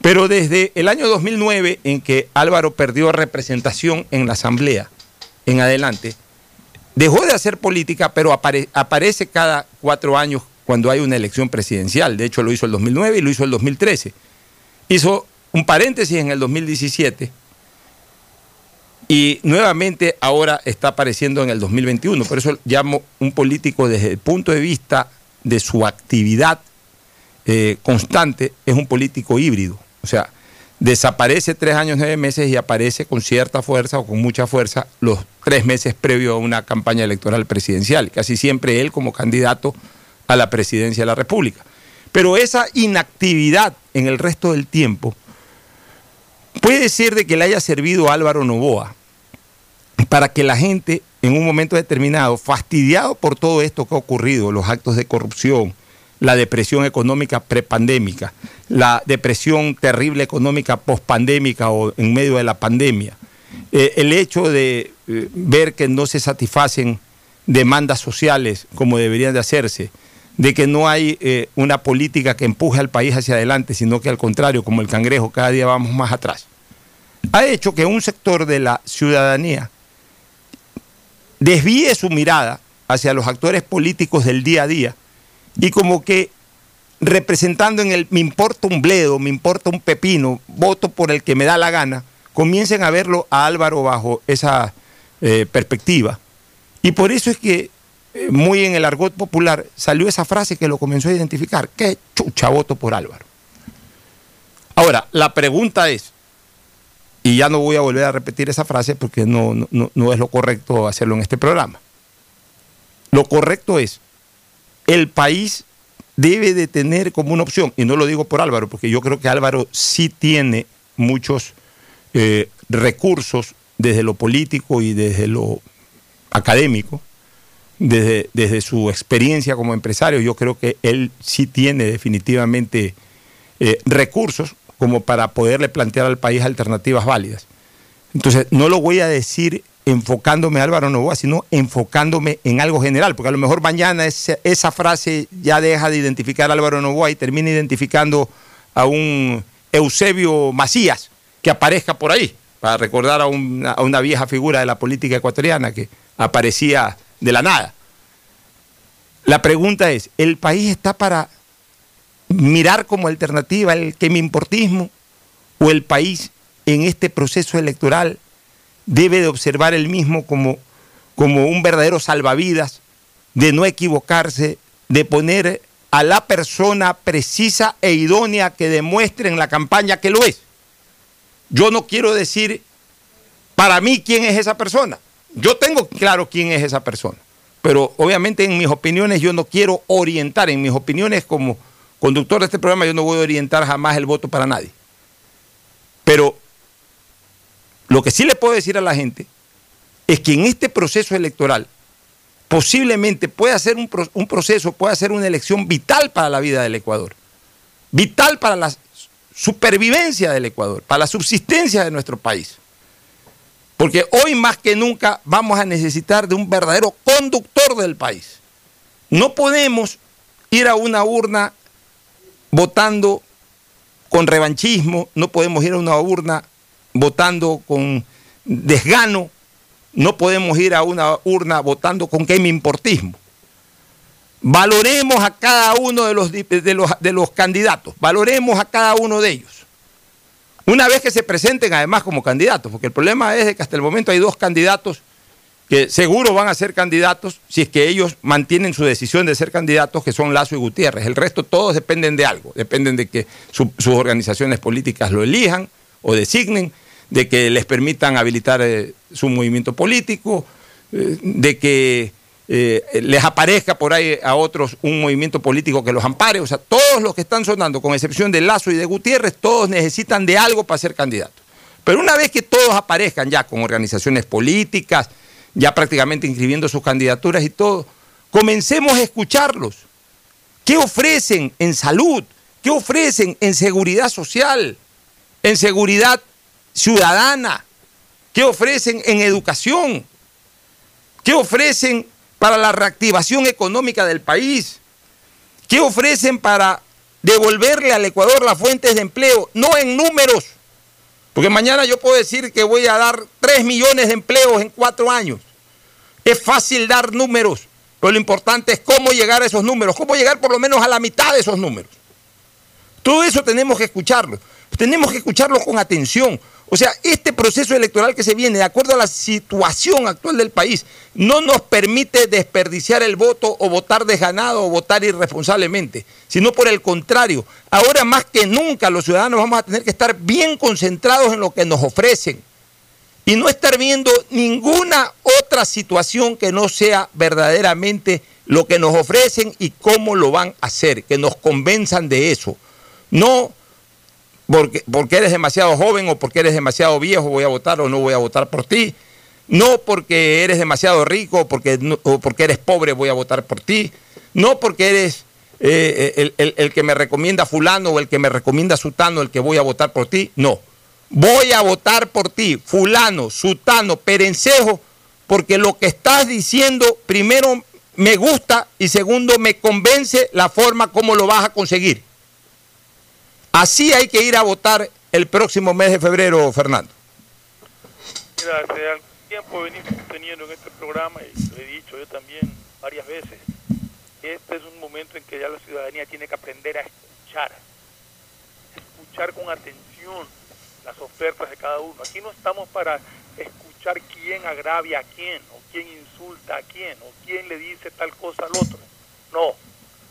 Pero desde el año 2009, en que Álvaro perdió representación en la Asamblea, en adelante, dejó de hacer política, pero apare aparece cada cuatro años cuando hay una elección presidencial. De hecho, lo hizo el 2009 y lo hizo el 2013. Hizo un paréntesis en el 2017 y nuevamente ahora está apareciendo en el 2021. Por eso llamo un político desde el punto de vista de su actividad eh, constante, es un político híbrido. O sea, desaparece tres años, nueve meses y aparece con cierta fuerza o con mucha fuerza los tres meses previo a una campaña electoral presidencial. Casi siempre él como candidato a la presidencia de la República. Pero esa inactividad en el resto del tiempo puede ser de que le haya servido a Álvaro Novoa para que la gente en un momento determinado, fastidiado por todo esto que ha ocurrido, los actos de corrupción, la depresión económica prepandémica, la depresión terrible económica pospandémica o en medio de la pandemia, eh, el hecho de eh, ver que no se satisfacen demandas sociales como deberían de hacerse, de que no hay eh, una política que empuje al país hacia adelante, sino que al contrario, como el cangrejo, cada día vamos más atrás, ha hecho que un sector de la ciudadanía desvíe su mirada hacia los actores políticos del día a día y como que representando en el me importa un bledo, me importa un pepino, voto por el que me da la gana, comiencen a verlo a Álvaro bajo esa eh, perspectiva. Y por eso es que, eh, muy en el argot popular, salió esa frase que lo comenzó a identificar. ¿Qué chucha voto por Álvaro? Ahora, la pregunta es, y ya no voy a volver a repetir esa frase porque no, no, no es lo correcto hacerlo en este programa. Lo correcto es, el país debe de tener como una opción, y no lo digo por Álvaro, porque yo creo que Álvaro sí tiene muchos eh, recursos desde lo político y desde lo académico, desde, desde, su experiencia como empresario, yo creo que él sí tiene definitivamente eh, recursos como para poderle plantear al país alternativas válidas. Entonces, no lo voy a decir enfocándome a Álvaro Novoa, sino enfocándome en algo general, porque a lo mejor mañana esa, esa frase ya deja de identificar a Álvaro Novoa y termina identificando a un Eusebio Macías que aparezca por ahí, para recordar a una, a una vieja figura de la política ecuatoriana que aparecía de la nada. La pregunta es, ¿el país está para mirar como alternativa el que me importismo o el país en este proceso electoral debe de observar el mismo como, como un verdadero salvavidas, de no equivocarse, de poner a la persona precisa e idónea que demuestre en la campaña que lo es. Yo no quiero decir para mí quién es esa persona. Yo tengo claro quién es esa persona. Pero obviamente en mis opiniones yo no quiero orientar, en mis opiniones como conductor de este programa yo no voy a orientar jamás el voto para nadie. Pero lo que sí le puedo decir a la gente es que en este proceso electoral posiblemente pueda ser un, proceso, pueda ser una elección vital para la vida del Ecuador, vital para la supervivencia del Ecuador, para la subsistencia de nuestro país. Porque hoy más que nunca vamos a necesitar de un verdadero conductor del país. No podemos ir a una urna votando con revanchismo, no podemos ir a una urna votando con desgano, no podemos ir a una urna votando con importismo. Valoremos a cada uno de los, de, los, de los candidatos, valoremos a cada uno de ellos. Una vez que se presenten además como candidatos, porque el problema es que hasta el momento hay dos candidatos que seguro van a ser candidatos si es que ellos mantienen su decisión de ser candidatos, que son Lazo y Gutiérrez. El resto todos dependen de algo, dependen de que su, sus organizaciones políticas lo elijan o designen de que les permitan habilitar eh, su movimiento político, eh, de que eh, les aparezca por ahí a otros un movimiento político que los ampare. O sea, todos los que están sonando, con excepción de Lazo y de Gutiérrez, todos necesitan de algo para ser candidatos. Pero una vez que todos aparezcan ya con organizaciones políticas, ya prácticamente inscribiendo sus candidaturas y todo, comencemos a escucharlos. ¿Qué ofrecen en salud? ¿Qué ofrecen en seguridad social? En seguridad ciudadana? ¿Qué ofrecen en educación? ¿Qué ofrecen para la reactivación económica del país? ¿Qué ofrecen para devolverle al Ecuador las fuentes de empleo? No en números, porque mañana yo puedo decir que voy a dar 3 millones de empleos en cuatro años. Es fácil dar números, pero lo importante es cómo llegar a esos números, cómo llegar por lo menos a la mitad de esos números. Todo eso tenemos que escucharlo, tenemos que escucharlo con atención, o sea, este proceso electoral que se viene, de acuerdo a la situación actual del país, no nos permite desperdiciar el voto o votar desganado o votar irresponsablemente, sino por el contrario, ahora más que nunca los ciudadanos vamos a tener que estar bien concentrados en lo que nos ofrecen y no estar viendo ninguna otra situación que no sea verdaderamente lo que nos ofrecen y cómo lo van a hacer, que nos convenzan de eso. No porque, porque eres demasiado joven o porque eres demasiado viejo voy a votar o no voy a votar por ti. No porque eres demasiado rico o porque, o porque eres pobre voy a votar por ti. No porque eres eh, el, el, el, que me recomienda fulano o el que me recomienda sutano el que voy a votar por ti. No. Voy a votar por ti, fulano, sutano, perencejo, porque lo que estás diciendo, primero, me gusta y segundo, me convence la forma como lo vas a conseguir. Así hay que ir a votar el próximo mes de febrero, Fernando. Mira, hace algún tiempo venimos teniendo en este programa, y lo he dicho yo también varias veces, este es un momento en que ya la ciudadanía tiene que aprender a escuchar, escuchar con atención las ofertas de cada uno. Aquí no estamos para escuchar quién agravia a quién, o quién insulta a quién, o quién le dice tal cosa al otro. No,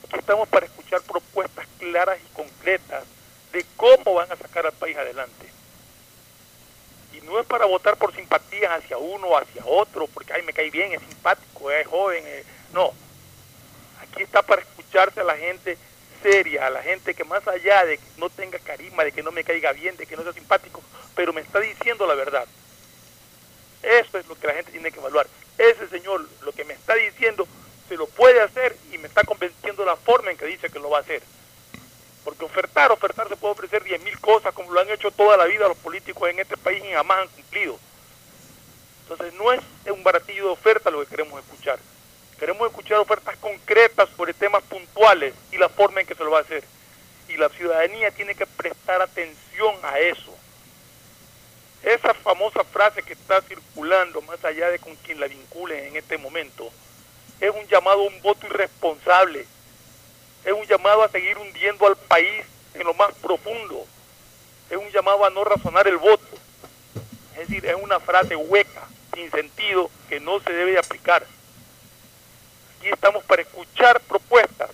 aquí estamos para escuchar propuestas claras y concretas de cómo van a sacar al país adelante. Y no es para votar por simpatías hacia uno o hacia otro, porque ay, me cae bien, es simpático, es joven. No, aquí está para escucharse a la gente seria, a la gente que más allá de que no tenga carisma, de que no me caiga bien, de que no sea simpático, pero me está diciendo la verdad. Eso es lo que la gente tiene que evaluar. Ese señor lo que me está diciendo se lo puede hacer y me está convenciendo la forma en que dice que lo va a hacer. Porque ofertar, ofertar se puede ofrecer 10 mil cosas como lo han hecho toda la vida los políticos en este país y jamás han cumplido. Entonces no es un baratillo de oferta lo que queremos escuchar. Queremos escuchar ofertas concretas sobre temas puntuales y la forma en que se lo va a hacer. Y la ciudadanía tiene que prestar atención a eso. Esa famosa frase que está circulando, más allá de con quien la vinculen en este momento, es un llamado a un voto irresponsable. Es un llamado a seguir hundiendo al país en lo más profundo. Es un llamado a no razonar el voto. Es decir, es una frase hueca, sin sentido, que no se debe de aplicar estamos para escuchar propuestas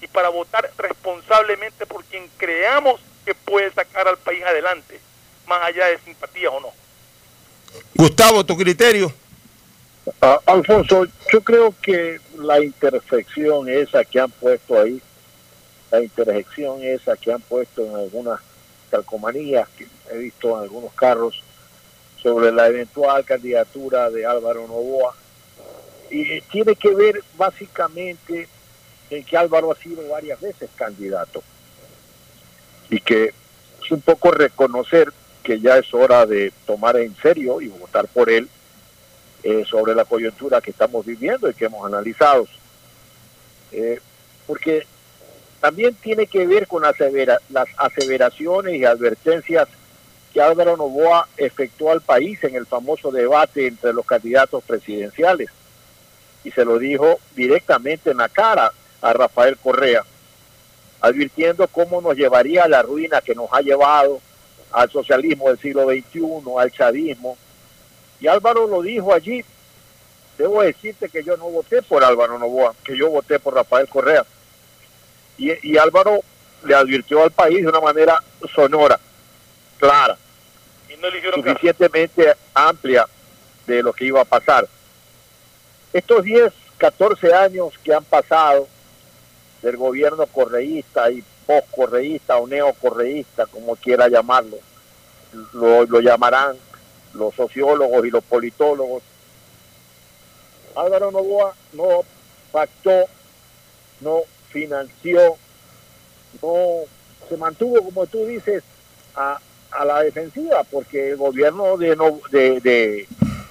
y para votar responsablemente por quien creamos que puede sacar al país adelante, más allá de simpatías o no. Gustavo, tu criterio. Ah, Alfonso, yo creo que la intersección esa que han puesto ahí, la intersección esa que han puesto en algunas calcomanías que he visto en algunos carros sobre la eventual candidatura de Álvaro Novoa, y tiene que ver básicamente en que Álvaro ha sido varias veces candidato. Y que es un poco reconocer que ya es hora de tomar en serio y votar por él eh, sobre la coyuntura que estamos viviendo y que hemos analizado. Eh, porque también tiene que ver con las aseveraciones y advertencias que Álvaro Novoa efectuó al país en el famoso debate entre los candidatos presidenciales y se lo dijo directamente en la cara a Rafael Correa, advirtiendo cómo nos llevaría a la ruina que nos ha llevado al socialismo del siglo XXI, al chavismo. Y Álvaro lo dijo allí. Debo decirte que yo no voté por Álvaro Novoa, que yo voté por Rafael Correa. Y, Álvaro le advirtió al país de una manera sonora, clara, suficientemente amplia de lo que iba a pasar. Estos 10, 14 años que han pasado del gobierno correísta y post-correísta o neocorreísta, como quiera llamarlo, lo, lo llamarán los sociólogos y los politólogos. Álvaro Novoa no pactó, no financió, no se mantuvo, como tú dices, a, a la defensiva, porque el gobierno de, de, de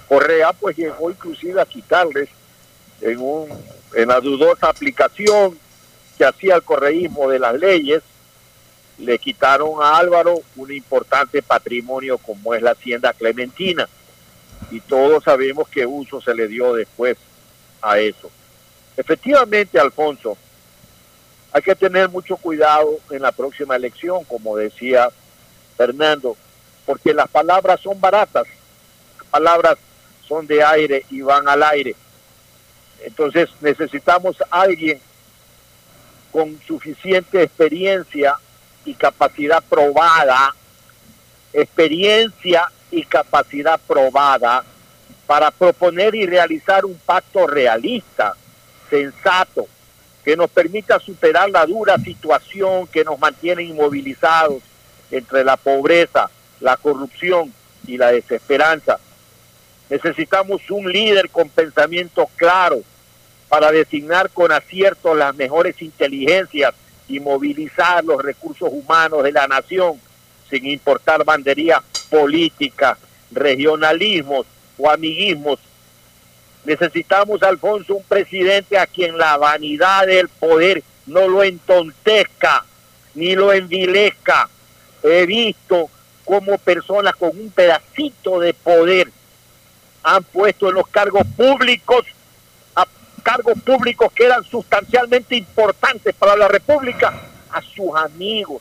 Correa pues llegó inclusive a quitarles en, un, en la dudosa aplicación que hacía el correísmo de las leyes, le quitaron a Álvaro un importante patrimonio como es la hacienda clementina. Y todos sabemos qué uso se le dio después a eso. Efectivamente, Alfonso, hay que tener mucho cuidado en la próxima elección, como decía Fernando, porque las palabras son baratas, las palabras son de aire y van al aire. Entonces necesitamos a alguien con suficiente experiencia capacidad probada, experiencia y capacidad probada para proponer y realizar un pacto realista, sensato, que nos permita superar la dura situación que nos mantiene inmovilizados entre la pobreza, la corrupción y la desesperanza. Necesitamos un líder con pensamiento claro para designar con acierto las mejores inteligencias y movilizar los recursos humanos de la nación sin importar banderías políticas, regionalismos o amiguismos. Necesitamos, Alfonso, un presidente a quien la vanidad del poder no lo entontezca ni lo envilezca. He visto como personas con un pedacito de poder han puesto en los cargos públicos, cargos públicos que eran sustancialmente importantes para la República, a sus amigos,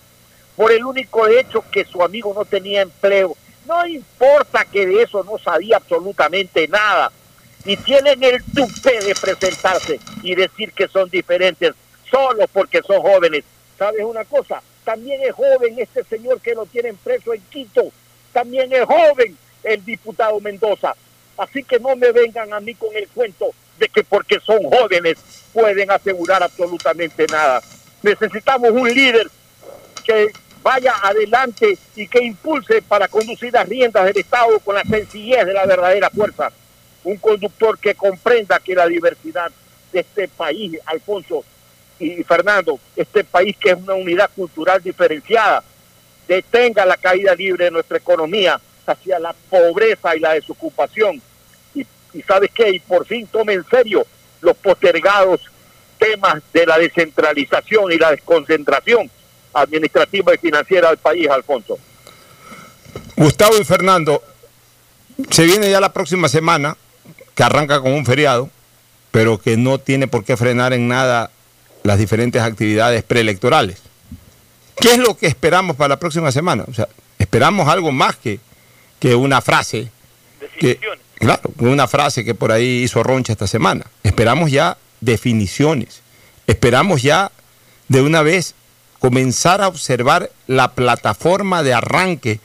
por el único hecho que su amigo no tenía empleo. No importa que de eso no sabía absolutamente nada. Y tienen el tupé de presentarse y decir que son diferentes solo porque son jóvenes. ¿Sabes una cosa? También es joven este señor que lo tienen preso en Quito. También es joven el diputado Mendoza. Así que no me vengan a mí con el cuento de que porque son jóvenes pueden asegurar absolutamente nada. Necesitamos un líder que vaya adelante y que impulse para conducir las riendas del Estado con la sencillez de la verdadera fuerza. Un conductor que comprenda que la diversidad de este país, Alfonso y Fernando, este país que es una unidad cultural diferenciada, detenga la caída libre de nuestra economía hacia la pobreza y la desocupación. Y, sabes qué, y por fin tome en serio los postergados temas de la descentralización y la desconcentración administrativa y financiera del país, Alfonso. Gustavo y Fernando, se viene ya la próxima semana, que arranca con un feriado, pero que no tiene por qué frenar en nada las diferentes actividades preelectorales. ¿Qué es lo que esperamos para la próxima semana? O sea, esperamos algo más que, que una frase. Que, claro, una frase que por ahí hizo Roncha esta semana. Esperamos ya definiciones. Esperamos ya de una vez comenzar a observar la plataforma de arranque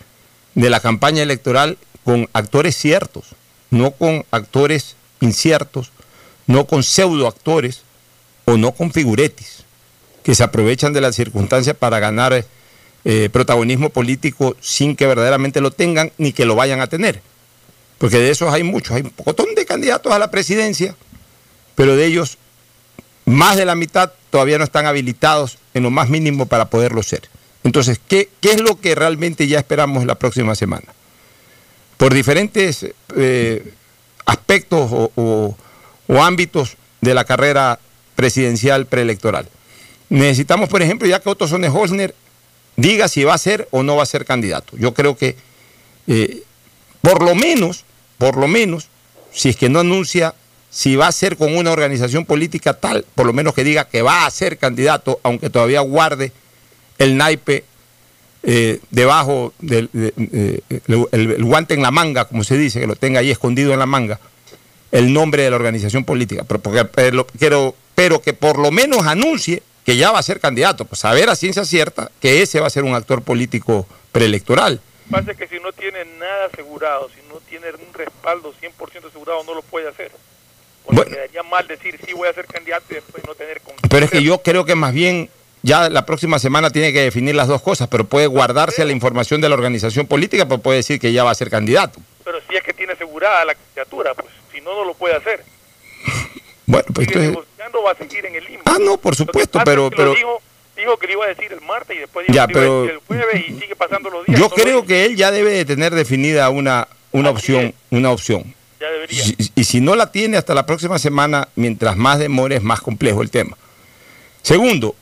de la campaña electoral con actores ciertos, no con actores inciertos, no con pseudoactores o no con figuretis que se aprovechan de las circunstancias para ganar eh, protagonismo político sin que verdaderamente lo tengan ni que lo vayan a tener. Porque de esos hay muchos, hay un montón de candidatos a la presidencia, pero de ellos más de la mitad todavía no están habilitados en lo más mínimo para poderlo ser. Entonces, ¿qué, qué es lo que realmente ya esperamos la próxima semana? Por diferentes eh, aspectos o, ámbitos de la carrera presidencial preelectoral. Necesitamos, por ejemplo, ya que Otto Sonne Holzner diga si va a ser o no va a ser candidato. Yo creo que, eh, por lo menos, por lo menos, si es que no anuncia si va a ser con una organización política tal, por lo menos que diga que va a ser candidato, aunque todavía guarde el naipe eh, debajo del el, guante en la manga, como se dice, que lo tenga ahí escondido en la manga, el nombre de la organización política. Pero, pero, pero que por lo menos anuncie que ya va a ser candidato, pues saber a ciencia cierta que ese va a ser un actor político preelectoral. Pasa que si no tiene nada asegurado, si no tiene un respaldo 100% asegurado, no lo puede hacer. Porque quedaría mal decir sí voy a ser candidato y después no tener con Pero es que yo creo que más bien ya la próxima semana tiene que definir las dos cosas, pero puede guardarse la información de la organización política, pero puede decir que ya va a ser candidato. Pero si es que tiene asegurada la candidatura, pues si no, no lo puede hacer. Bueno, pues entonces... negociando va a seguir en el limbo. Ah, no, por supuesto, pero... pero... Dijo, dijo, que le iba a decir el martes y después dijo ya, que pero... iba a decir el jueves y sigue pasando los días. Yo creo que él ya debe de tener definida una, una opción, una opción. Y, si no la tiene hasta la próxima semana, mientras más demore es más complejo el tema. Segundo,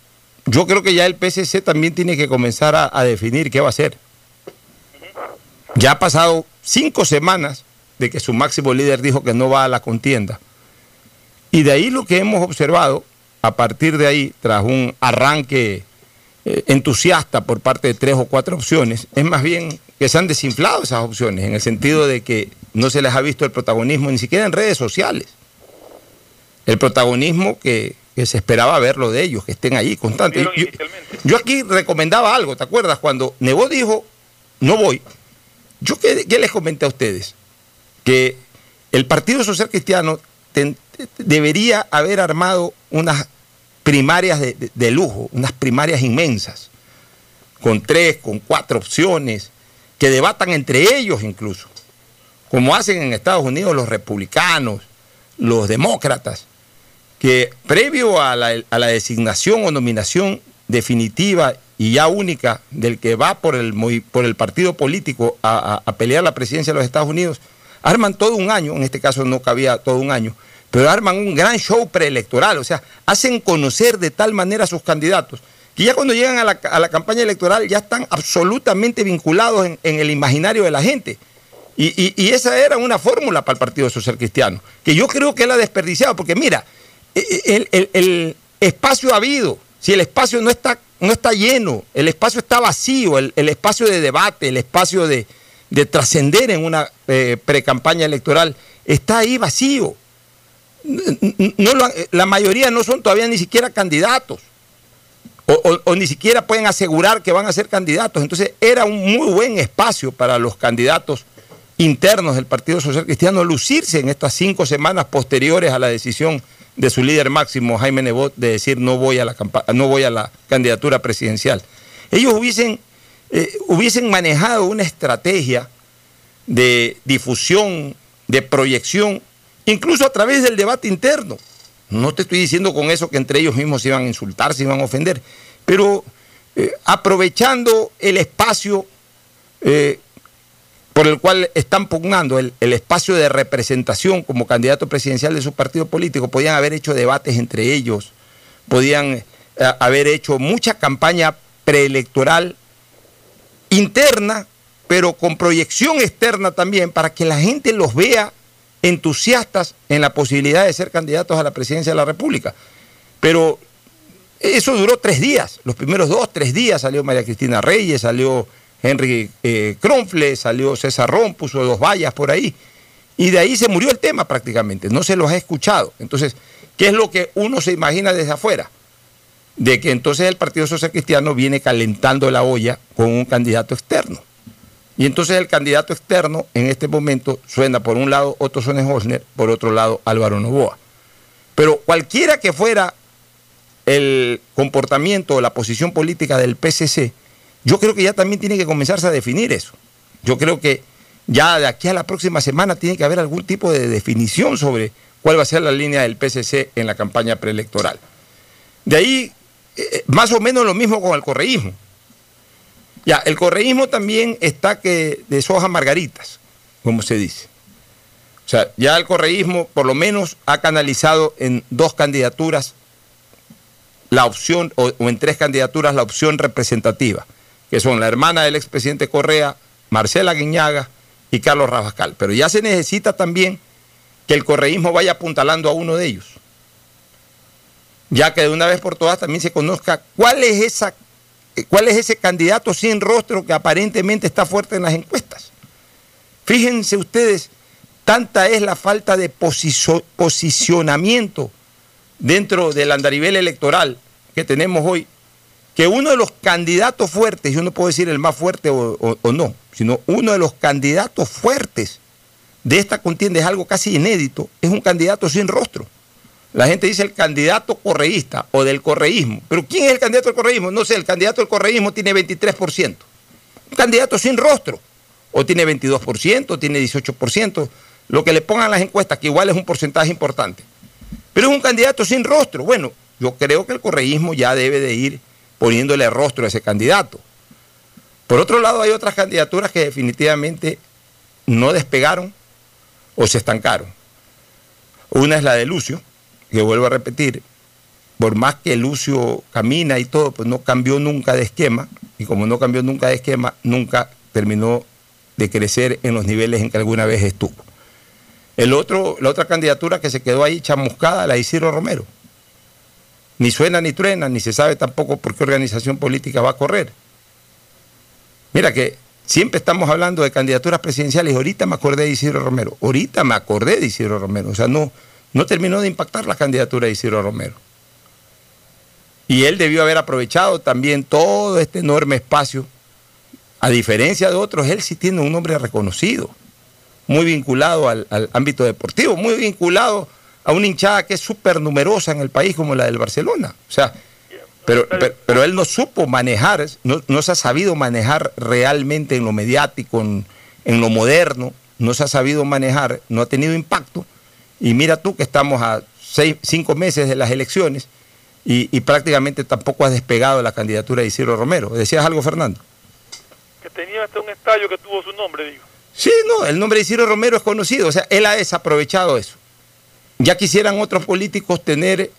yo creo que ya el PCC también tiene que comenzar a, definir qué va a hacer. Ya ha pasado cinco semanas de que su máximo líder dijo que no va a la contienda. Y de ahí lo que hemos observado, a partir de ahí, tras un arranque eh, entusiasta por parte de tres o cuatro opciones, es más bien que se han desinflado esas opciones, en el sentido de que no se les ha visto el protagonismo ni siquiera en redes sociales. El protagonismo que, se esperaba verlo de ellos, que estén ahí constantes. Yo, aquí recomendaba algo, ¿te acuerdas? Cuando Nebo dijo, no voy, yo qué, les comenté a ustedes? Que el Partido Social Cristiano debería haber armado unas primarias de lujo, unas primarias inmensas, con tres, con cuatro opciones, que debatan entre ellos incluso, como hacen en Estados Unidos los republicanos, los demócratas, que previo a la, designación o nominación definitiva y ya única del que va por el, por el partido político a, a, pelear la presidencia de los Estados Unidos, arman todo un año, en este caso no cabía todo un año, pero arman un gran show preelectoral, o sea, hacen conocer de tal manera a sus candidatos que ya cuando llegan a la, campaña electoral ya están absolutamente vinculados en, el imaginario de la gente. Y, esa era una fórmula para el Partido Social Cristiano, que yo creo que él ha desperdiciado, porque mira, e, e, el, espacio ha habido, si el espacio no está no está lleno, el espacio está vacío, el, espacio de debate, el espacio de, trascender en una eh, precampaña electoral está ahí vacío. No, la mayoría no son todavía ni siquiera candidatos. O, ni siquiera pueden asegurar que van a ser candidatos. Entonces era un muy buen espacio para los candidatos internos del Partido Social Cristiano lucirse en estas cinco semanas posteriores a la decisión de su líder máximo, Jaime Nebot, de decir no voy a la, no voy a la candidatura presidencial. Ellos hubiesen, eh, hubiesen manejado una estrategia de difusión, de proyección, incluso a través del debate interno. No te estoy diciendo con eso que entre ellos mismos se iban a insultar, se iban a ofender, pero eh, aprovechando el espacio eh, por el cual están pugnando, el, espacio de representación como candidato presidencial de su partido político, podían haber hecho debates entre ellos, podían eh, haber hecho mucha campaña preelectoral interna, pero con proyección externa también, para que la gente los vea entusiastas en la posibilidad de ser candidatos a la presidencia de la República. Pero eso duró tres días, los primeros dos, tres días salió María Cristina Reyes, salió Henry eh, Kronfle, salió César Ron, puso dos vallas por ahí, y de ahí se murió el tema prácticamente, no se los ha escuchado. Entonces, ¿qué es lo que uno se imagina desde afuera? De que entonces el Partido Social Cristiano viene calentando la olla con un candidato externo. Y entonces el candidato externo en este momento suena por un lado Otto Sonnenhosner, por otro lado Álvaro Novoa. Pero cualquiera que fuera el comportamiento o la posición política del PCC, yo creo que ya también tiene que comenzarse a definir eso. Yo creo que ya de aquí a la próxima semana tiene que haber algún tipo de definición sobre cuál va a ser la línea del PCC en la campaña preelectoral. De ahí, eh, más o menos lo mismo con el correísmo. Ya, el correísmo también está que de soja margaritas, como se dice. O sea, ya el correísmo por lo menos ha canalizado en dos candidaturas la opción, o, en tres candidaturas la opción representativa, que son la hermana del expresidente Correa, Marcela Guiñaga y Carlos Rabascal. Pero ya se necesita también que el correísmo vaya apuntalando a uno de ellos. Ya que de una vez por todas también se conozca cuál es esa ¿Cuál es ese candidato sin rostro que aparentemente está fuerte en las encuestas? Fíjense ustedes, tanta es la falta de posicionamiento dentro del andarivel electoral que tenemos hoy, que uno de los candidatos fuertes, yo no puedo decir el más fuerte o, o no, sino uno de los candidatos fuertes de esta contienda es algo casi inédito, es un candidato sin rostro. La gente dice el candidato correísta o del correísmo. Pero ¿quién es el candidato del correísmo? No sé, el candidato del correísmo tiene 23%. Un candidato sin rostro. O tiene 22%, o tiene 18%. Lo que le pongan las encuestas, que igual es un porcentaje importante. Pero es un candidato sin rostro. Bueno, yo creo que el correísmo ya debe de ir poniéndole rostro a ese candidato. Por otro lado, hay otras candidaturas que definitivamente no despegaron o se estancaron. Una es la de Lucio, que vuelvo a repetir, por más que Lucio camina y todo, pues no cambió nunca de esquema, y como no cambió nunca de esquema, nunca terminó de crecer en los niveles en que alguna vez estuvo. El otro, la otra candidatura que se quedó ahí chamuscada, la de Isidro Romero. Ni suena ni truena, ni se sabe tampoco por qué organización política va a correr. Mira que siempre estamos hablando de candidaturas presidenciales, ahorita me acordé de Isidro Romero, ahorita me acordé de Isidro Romero, o sea, no, no terminó de impactar la candidatura de Isidro Romero. Y él debió haber aprovechado también todo este enorme espacio. A diferencia de otros, él sí tiene un nombre reconocido, muy vinculado al, ámbito deportivo, muy vinculado a una hinchada que es súper numerosa en el país como la del Barcelona. O sea, pero, pero, él no supo manejar, no, se ha sabido manejar realmente en lo mediático, en lo moderno, no se ha sabido manejar, no ha tenido impacto y mira tú que estamos a seis, cinco meses de las elecciones y, prácticamente tampoco has despegado la candidatura de Isidro Romero. ¿Decías algo, Fernando? Que tenía hasta un estadio que tuvo su nombre, digo. Sí, no, el nombre de Isidro Romero es conocido, o sea, él ha desaprovechado eso. Ya quisieran otros políticos tener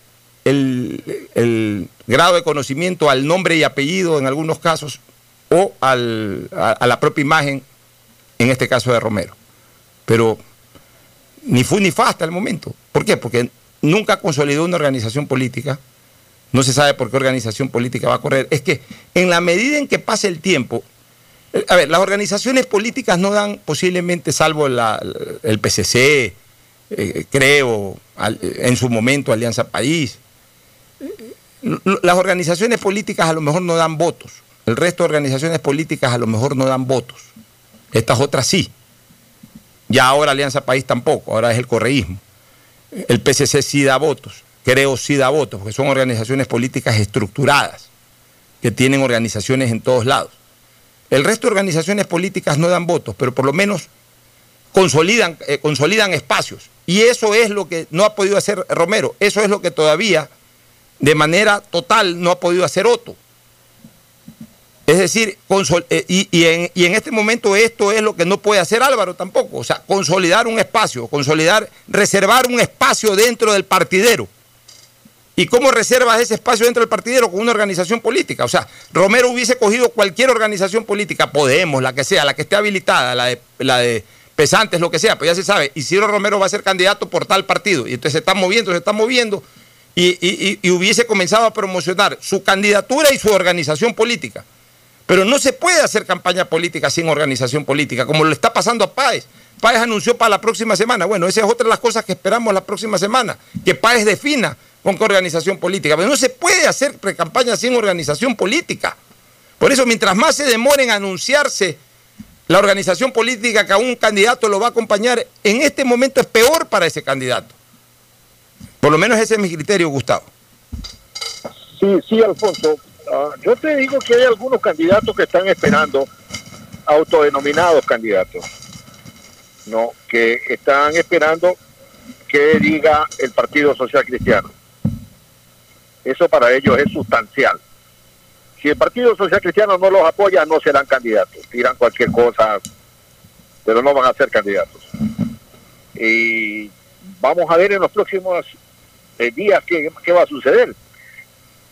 el, grado de conocimiento al nombre y apellido en algunos casos o al, a la propia imagen, en este caso de Romero. Pero ni fu ni fa hasta el momento. ¿Por qué? Porque nunca consolidó una organización política, no se sabe por qué organización política va a correr, es que en la medida en que pase el tiempo, eh, a ver, las organizaciones políticas no dan posiblemente, salvo el PCC, eh, creo, en su momento Alianza País, las organizaciones políticas a lo mejor no dan votos, el resto de organizaciones políticas a lo mejor no dan votos, estas otras sí. Ya ahora Alianza País tampoco, ahora es el correísmo. El PCC sí da votos, creo sí da votos, porque son organizaciones políticas estructuradas, que tienen organizaciones en todos lados. El resto de organizaciones políticas no dan votos, pero por lo menos consolidan, eh, consolidan espacios. Y eso es lo que no ha podido hacer Romero, eso es lo que todavía de manera total no ha podido hacer Otto. Es decir, eh, y, en, este momento esto es lo que no puede hacer Álvaro tampoco. O sea, consolidar un espacio, consolidar, reservar un espacio dentro del partidero. ¿Y cómo reservas ese espacio dentro del partidero? Con una organización política. O sea, Romero hubiese cogido cualquier organización política, Podemos, la que sea, la que esté habilitada, la de, la de Pesantes, lo que sea, pues ya se sabe. Isidro Romero va a ser candidato por tal partido. Y entonces se está moviendo, se está moviendo. y hubiese comenzado a promocionar su candidatura y su organización política. Pero no se puede hacer campaña política sin organización política, como lo está pasando a Páez. Páez anunció para la próxima semana. Bueno, esa es otra de las cosas que esperamos la próxima semana, que Páez defina con qué organización política. Pero no se puede hacer pre-campaña sin organización política. Por eso, mientras más se demoren a anunciarse la organización política que a un candidato lo va a acompañar, en este momento es peor para ese candidato. Por lo menos ese es mi criterio, Gustavo. Sí, sí, Alfonso. Ah, yo te digo que hay algunos candidatos que están esperando, autodenominados candidatos, no, que están esperando que diga el Partido Social Cristiano. Eso para ellos es sustancial. Si el Partido Social Cristiano no los apoya, no serán candidatos. Dirán cualquier cosa, pero no van a ser candidatos. Y vamos a ver en los próximos eh, días qué, qué va a suceder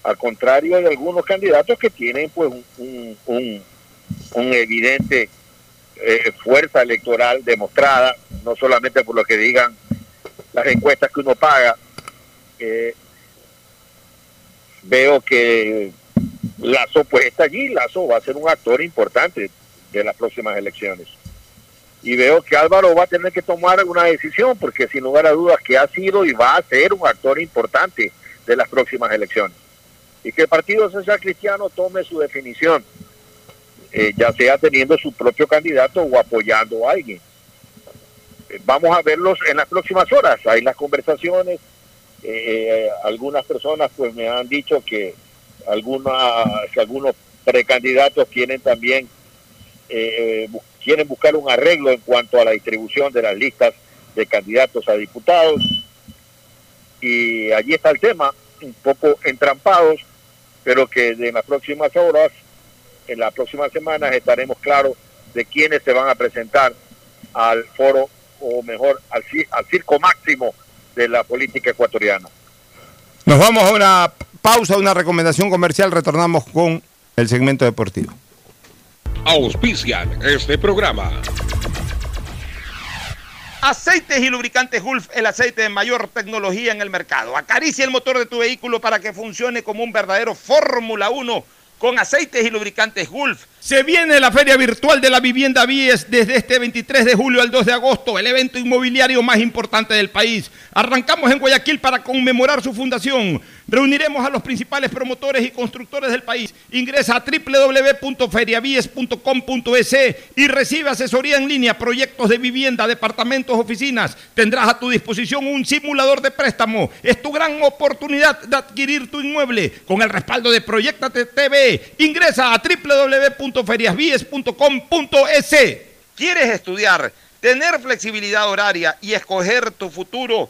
al contrario de algunos candidatos que tienen pues un, evidente eh, fuerza electoral demostrada, no solamente por lo que digan las encuestas que uno paga. Eh, veo que Lazo pues está allí, Lazo va a ser un actor importante de las próximas elecciones. Y veo que Álvaro va a tener que tomar una decisión, porque sin lugar a dudas que ha sido y va a ser un actor importante de las próximas elecciones y que el Partido Social Cristiano tome su definición, eh, ya sea teniendo su propio candidato o apoyando a alguien. Eh, vamos a verlos en las próximas horas. Hay las conversaciones. Eh, algunas personas pues me han dicho que, alguna, algunos precandidatos quieren también quieren buscar un arreglo en cuanto a la distribución de las listas de candidatos a diputados. Y allí está el tema, un poco entrampados pero que en las próximas horas, en las próximas semanas estaremos claros de quiénes se van a presentar al foro o mejor al, al circo máximo de la política ecuatoriana. Nos vamos a una pausa, una recomendación comercial, retornamos con el segmento deportivo. Auspician este programa. Aceites y lubricantes Gulf, el aceite de mayor tecnología en el mercado. Acaricia el motor de tu vehículo para que funcione como un verdadero Fórmula 1 con aceites y lubricantes Gulf se viene la Feria Virtual de la Vivienda Vies desde este 23 de julio al 2 de agosto, el evento inmobiliario más importante del país. Arrancamos en Guayaquil para conmemorar su fundación. Reuniremos a los principales promotores y constructores del país. Ingresa a www.feriavies.com.es y recibe asesoría en línea, proyectos de vivienda, departamentos, oficinas. Tendrás a tu disposición un simulador de préstamo. Es tu gran oportunidad de adquirir tu inmueble con el respaldo de Proyectate TV. Ingresa a www feriasvies.com.es. ¿Quieres estudiar, tener flexibilidad horaria y escoger tu futuro?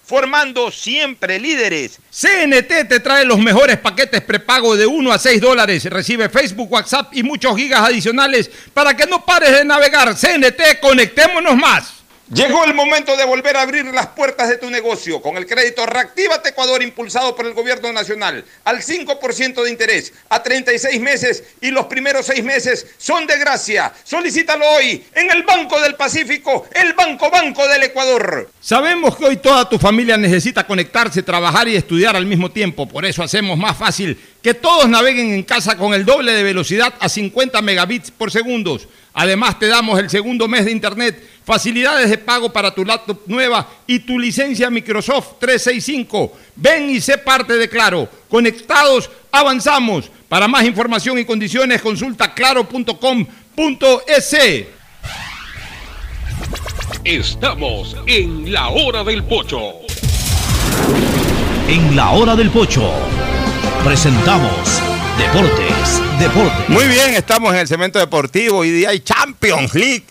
formando siempre líderes. CNT te trae los mejores paquetes prepago de 1 a 6 dólares. Recibe Facebook, WhatsApp y muchos gigas adicionales para que no pares de navegar. CNT, conectémonos más. Llegó el momento de volver a abrir las puertas de tu negocio con el crédito Reactívate Ecuador impulsado por el gobierno nacional al 5% de interés a 36 meses y los primeros 6 meses son de gracia. Solicítalo hoy en el Banco del Pacífico, el Banco Banco del Ecuador. Sabemos que hoy toda tu familia necesita conectarse, trabajar y estudiar al mismo tiempo. Por eso hacemos más fácil que todos naveguen en casa con el doble de velocidad a 50 megabits por segundo. Además te damos el segundo mes de internet, facilidades de pago para tu laptop nueva y tu licencia Microsoft 365. Ven y sé parte de Claro. Conectados, avanzamos. Para más información y condiciones consulta claro.com.es. Estamos en la hora del pocho. En la hora del pocho presentamos Deportes, Deportes. Muy bien, estamos en el cemento deportivo. Hoy día hay Champions League.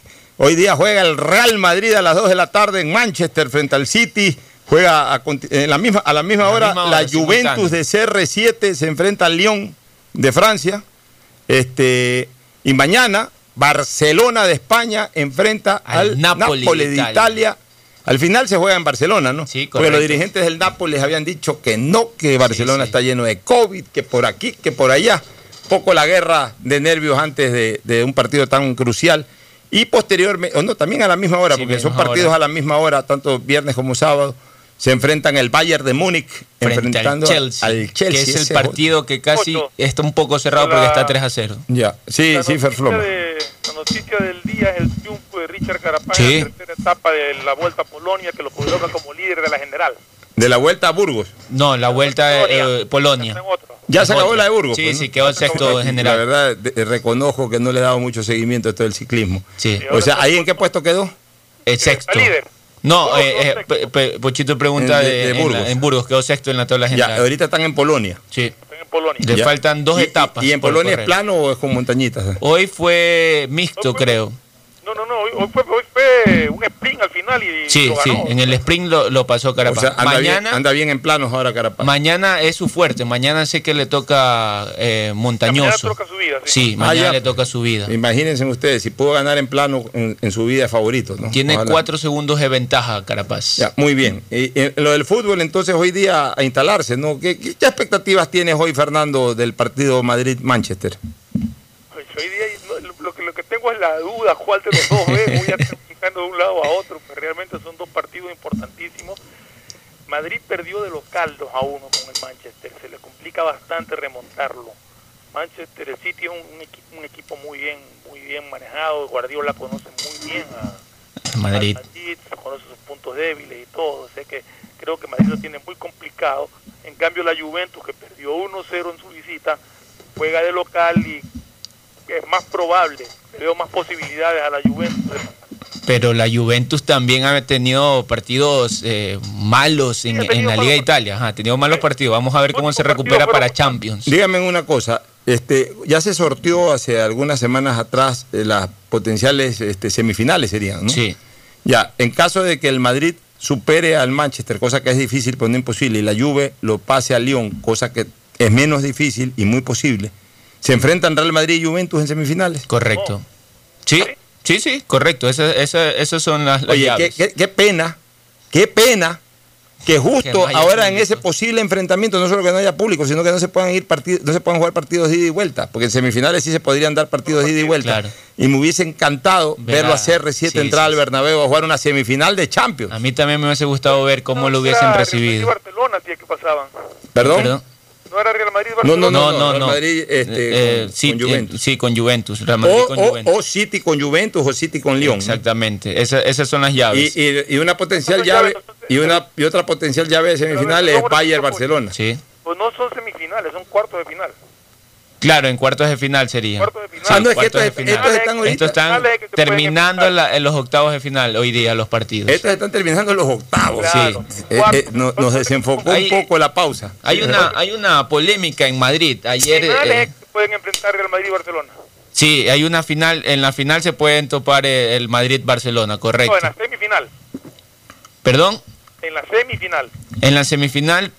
Hoy día juega el Real Madrid a las 2 de la tarde en Manchester frente al City. Juega a, en la misma, a la misma hora misma hora, la Juventus de CR7 se enfrenta al Lyon de Francia. Este, y mañana Barcelona de España enfrenta al, Napoli Nápoles de Italia. Italia. Al final se juega en Barcelona, ¿no? Sí, Porque los correcto. dirigentes del Nápoles habían dicho que no, que Barcelona está lleno de COVID, que por aquí, que por allá. Poco la guerra de nervios antes de, de un partido tan crucial. Y posteriormente, o no, también a la misma hora, Sí, porque son partidos hora. a la misma hora, tanto viernes como sábado. Se enfrentan el Bayern de Múnich enfrentando al Chelsea, al Chelsea. que es el ese partido que casi está un poco cerrado porque está 3 a 0. Ya, sí, la sí, Ferfloma. de- La noticia del día es el triunfo de Richard Carapaz Sí. en la tercera etapa de la Vuelta a Polonia, que lo coloca como líder de la general. De la vuelta a Burgos. No, la vuelta de Polonia. Ya se acabó la de Burgos. Sí, pues, ¿no? sí, quedó sexto en general. La verdad, de- reconozco que no le he dado mucho seguimiento a todo el ciclismo. Sí. O sea, ¿ahí en qué puesto quedó? El sexto. No, eh, eh, Pochito pregunta En- de- de, de en la- Burgos. en Burgos, quedó sexto en la tabla Ya, general. ahorita están en Polonia. Sí. Polonia. Le Ya. faltan dos ¿Y- y- etapas. ¿Y en Polonia es plano o es con montañitas? Hoy fue mixto, creo. No, no, no, hoy, hoy fue, hoy fue un sprint al final y Sí, lo sí, en el sprint lo, lo pasó O Carapaz. sea, anda, bien, mañana, anda bien en planos ahora Carapaz. mañana es su fuerte. Mañana sé que le toca eh, montañoso. toca subida, sí. Ah, mañana le toca subida. Imagínense ustedes, si pudo ganar en plano en, en su vida favorito. ¿no? Tiene Ojalá. cuatro segundos de ventaja, Carapaz. Ya, muy bien. Y, y en lo del fútbol, entonces, hoy día a instalarse, ¿no? ¿Qué, qué- qué expectativas tienes hoy, Fernando, del partido Madrid-Manchester? Pues hoy día no, lo, es la duda cuál de los dos ve. Voy a estar brincando de un lado a otro, pues realmente son dos partidos importantísimos. Madrid perdió de local 2 a 1 con el Manchester, se le complica bastante remontarlo. Manchester City es un, un equipo, un equipo muy bien muy bien manejado, Guardiola conoce muy bien a, Madrid. conoce sus puntos débiles y todo, o sea que creo que Madrid lo tiene muy complicado. En cambio la Juventus que perdió 1-0 en su visita, juega de local y es más probable, le veo más posibilidades a la Juventus Pero la Juventus también ha tenido partidos eh, malos en, en la Liga de Italia. Ajá, ha tenido malos partidos. Vamos a ver cómo se recupera para Champions. Dígame una cosa, este, ya se sorteó hace algunas semanas atrás eh, las potenciales este, semifinales serían, ¿no? Sí. Ya, en caso de que el Madrid supere al Manchester, cosa que es difícil, pero no imposible, y la Juve lo pase al Lyon, cosa que es menos difícil y muy posible, ¿se enfrentan Real Madrid y Juventus en semifinales? Correcto. Sí, sí, sí, correcto. Esa- esa- Esas son las, las Oye, qué, llaves. qué- qué pena, qué pena que justo Que no haya ahora en ese posible enfrentamiento, no solo que no haya público, sino que no se puedan ir partidos, no se puedan jugar partidos de ida y vuelta, porque en semifinales sí se podrían dar partidos de ida y vuelta. Claro. Y me hubiese encantado Ver verlo a CR7 sí, entrar sí, al Bernabéu a jugar una semifinal de Champions. A mí también me hubiese gustado ver cómo lo hubiesen recibido. Barcelona, tía, que pasaban. ¿Perdón? No era Real Madrid No, Barcelona. no, no, Real Madrid, este, Eh, con- sí, con eh, Juventus. sí, con Juventus. Real Madrid O, con o- Juventus. o City con Juventus o City con Lyon. ¿no? Exactamente. Esa- esas son las llaves. Y, y- y una potencial llave y una y otra potencial llave de semifinales es Bayern Barcelona. Sí. Pues no son semifinales, son cuartos de final. Claro, en cuartos de final sería. Cuartos de final. Sí, Ah, no, es que cuartos estos- de final. estos están Estos están terminando en, la- en los octavos de final hoy día los partidos. Estos están terminando los octavos. Claro. Sí. Eh, eh, no- nos desenfocó Hay- un poco la pausa. Hay una, hay una polémica en Madrid. Ayer. Finales eh, pueden enfrentar Real Madrid y Barcelona. Sí, hay una final, en la final se pueden topar el Madrid-Barcelona, correcto. No, en la semifinal. ¿Perdón? En la semifinal. En la semifinal,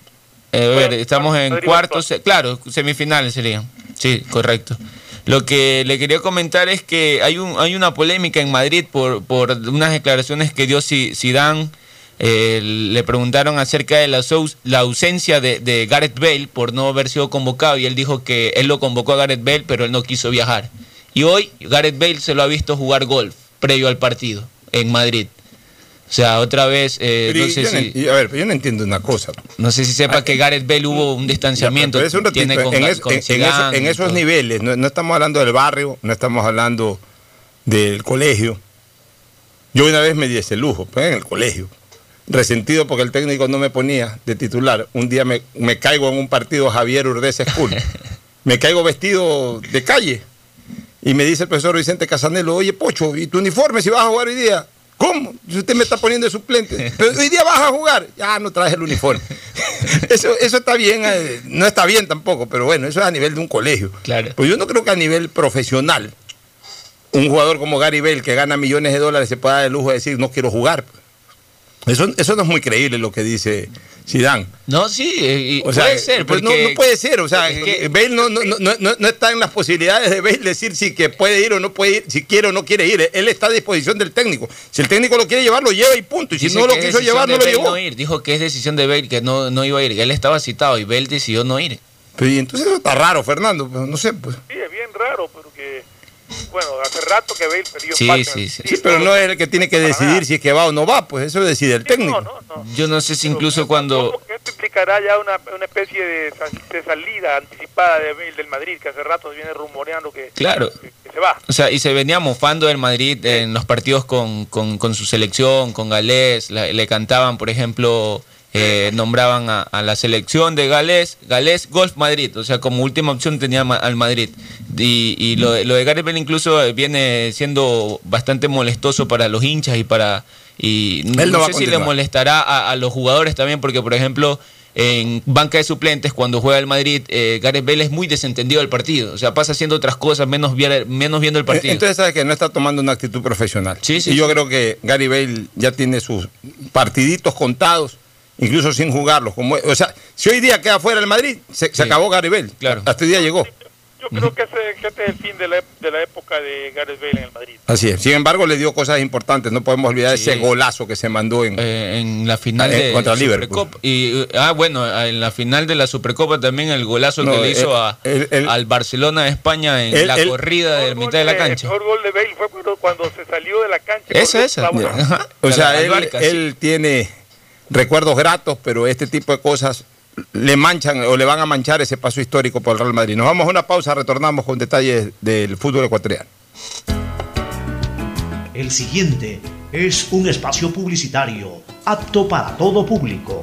eh, a ver, estamos en cuartos, claro, semifinales serían. Sí, correcto. Lo que le quería comentar es que hay un hay una polémica en Madrid por, por unas declaraciones que dio Zidane. Eh, le preguntaron acerca de la, aus- la ausencia de, de Gareth Bale por no haber sido convocado y él dijo que él lo convocó a Gareth Bale pero él no quiso viajar. Y hoy Gareth Bale se lo ha visto jugar golf previo al partido en Madrid. O sea, otra vez, eh, Pero no sé no si... a ver, pero yo no entiendo una cosa. No sé si sepa que Gareth Bale hubo un distanciamiento. Un ratito, tiene con, en, Ga- es- con en- en Zidane eso- en y esos niveles, no, no estamos hablando del barrio, no estamos hablando del colegio. Yo una vez me di ese lujo, pues, en el colegio, resentido porque el técnico no me ponía de titular. Un día me, me caigo en un partido Javier Urdez School, me caigo vestido de calle y me dice el profesor Vicente Casanelo, oye Pocho, ¿y tu uniforme si vas a jugar hoy día? ¿Cómo? Si usted me está poniendo de suplente. Pero hoy día vas a jugar. Ya no traes el uniforme. Eso, eso está bien, eh, no está bien tampoco, pero bueno, eso es a nivel de un colegio. Claro. Pues yo no creo que a nivel profesional, un jugador como Gary Bell que gana millones de dólares se pueda dar el lujo de decir no quiero jugar. Eso, eso no es muy creíble lo que dice Zidane. No, sí, eh, y O sea, puede ser. pues no, porque- no puede ser, o sea, es que- Bale no, no, no, no- no está en las posibilidades de Bale decir si que puede ir o no puede ir, si quiere o no quiere ir. Él está a disposición del técnico. Si el técnico lo quiere llevar, lo lleva y punto. Y si Dice no lo quiso llevar, no lo llevó. no ir. Dijo que es decisión de Bale que no, no iba a ir. Él estaba citado y Bale decidió no ir. Pero y entonces eso está raro, Fernando. pues, no sé, pues. Sí, es bien raro, porque, bueno, hace rato que Sí, espacio en sí, el sí. Sí, pero no es el que tiene que decidir si es que va o no va, pues eso decide el técnico. Yo no sé si incluso cuando... Esto implicará ya una, una especie de, de salida anticipada de Bale del Madrid, que hace rato viene rumoreando que, Claro. que se va. O sea, y se venía mofando del Madrid en los partidos con, con- con su selección, con Galés. la- le cantaban, por ejemplo, eh, nombraban a, a la selección de Galés, Galés Golf Madrid. O sea, como última opción tenía ma- al Madrid. Y, y lo, de- lo de Gareth Bale incluso eh, viene siendo bastante molestoso para los hinchas y para... Y no, Él no sé si le molestará a, a los jugadores también, porque, por ejemplo... En banca de suplentes, cuando juega el Madrid, eh, Gareth Bale es muy desentendido del partido. O sea, pasa haciendo otras cosas, menos, menos viendo el partido. Entonces sabes que no está tomando una actitud profesional. Sí, sí, y yo sí. creo que Gary Bale ya tiene sus partiditos contados, incluso sin jugarlos. Como, o sea, si hoy día queda fuera el Madrid, se, se acabó Gary Bale. Claro. Hasta hoy día llegó. Yo creo que, ese, que este es el fin de la, de la época de Gareth Bale en el Madrid. Así es. Sin embargo, le dio cosas importantes. No podemos olvidar ese golazo que se mandó en, Eh, en la final Eh, de contra Supercopa. Y, ah, bueno, en la final de la Supercopa también el golazo No, que le hizo a, el- el- al Barcelona de España en el- la el- corrida de mitad de la cancha. El mejor gol de Bale fue cuando, cuando se salió de la cancha. Esa, esa. O sea, él, Barca, sí. él tiene recuerdos gratos, pero este tipo de cosas le manchan o le van a manchar ese paso histórico por el Real Madrid. Nos vamos a una pausa, retornamos con detalles del fútbol ecuatoriano. El siguiente es un espacio publicitario apto para todo público.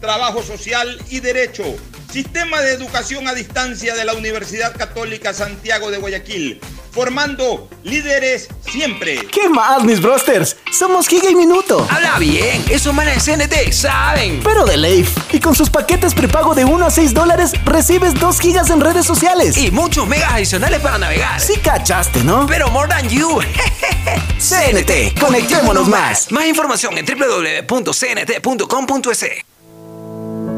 trabajo social y derecho. Sistema de educación a distancia de la Universidad Católica Santiago de Guayaquil. Formando líderes siempre. ¿Qué más, mis brosters? Somos Giga y Minuto. Habla bien, esos manes de CNT saben. Pero de Leif. Y con sus paquetes prepago de 1 a 6 dólares, recibes 2 gigas en redes sociales. Y muchos megas adicionales para navegar. Sí cachaste, ¿no? Pero more than you. CNT, conectémonos más. Más información en www.cnt.com.es.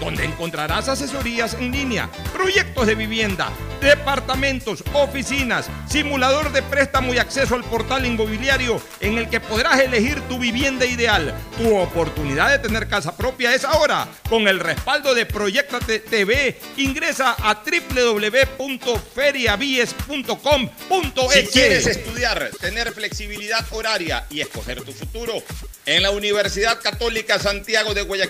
donde encontrarás asesorías en línea, proyectos de vivienda, departamentos, oficinas, simulador de préstamo y acceso al portal inmobiliario en el que podrás elegir tu vivienda ideal. Tu oportunidad de tener casa propia es ahora. Con el respaldo de Proyectate TV, ingresa a www.feriabies.com.es. Si quieres estudiar, tener flexibilidad horaria y escoger tu futuro, en la Universidad Católica Santiago de Guayaquil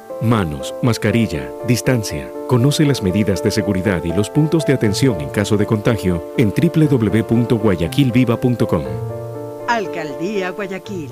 Manos, mascarilla, distancia. Conoce las medidas de seguridad y los puntos de atención en caso de contagio en www.guayaquilviva.com. Alcaldía Guayaquil.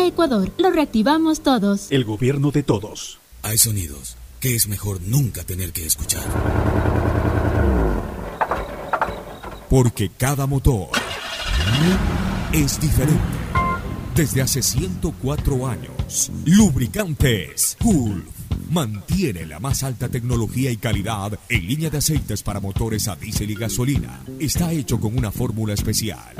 A Ecuador, lo reactivamos todos. El gobierno de todos. Hay sonidos que es mejor nunca tener que escuchar. Porque cada motor es diferente. Desde hace 104 años, Lubricantes Gulf mantiene la más alta tecnología y calidad en línea de aceites para motores a diésel y gasolina. Está hecho con una fórmula especial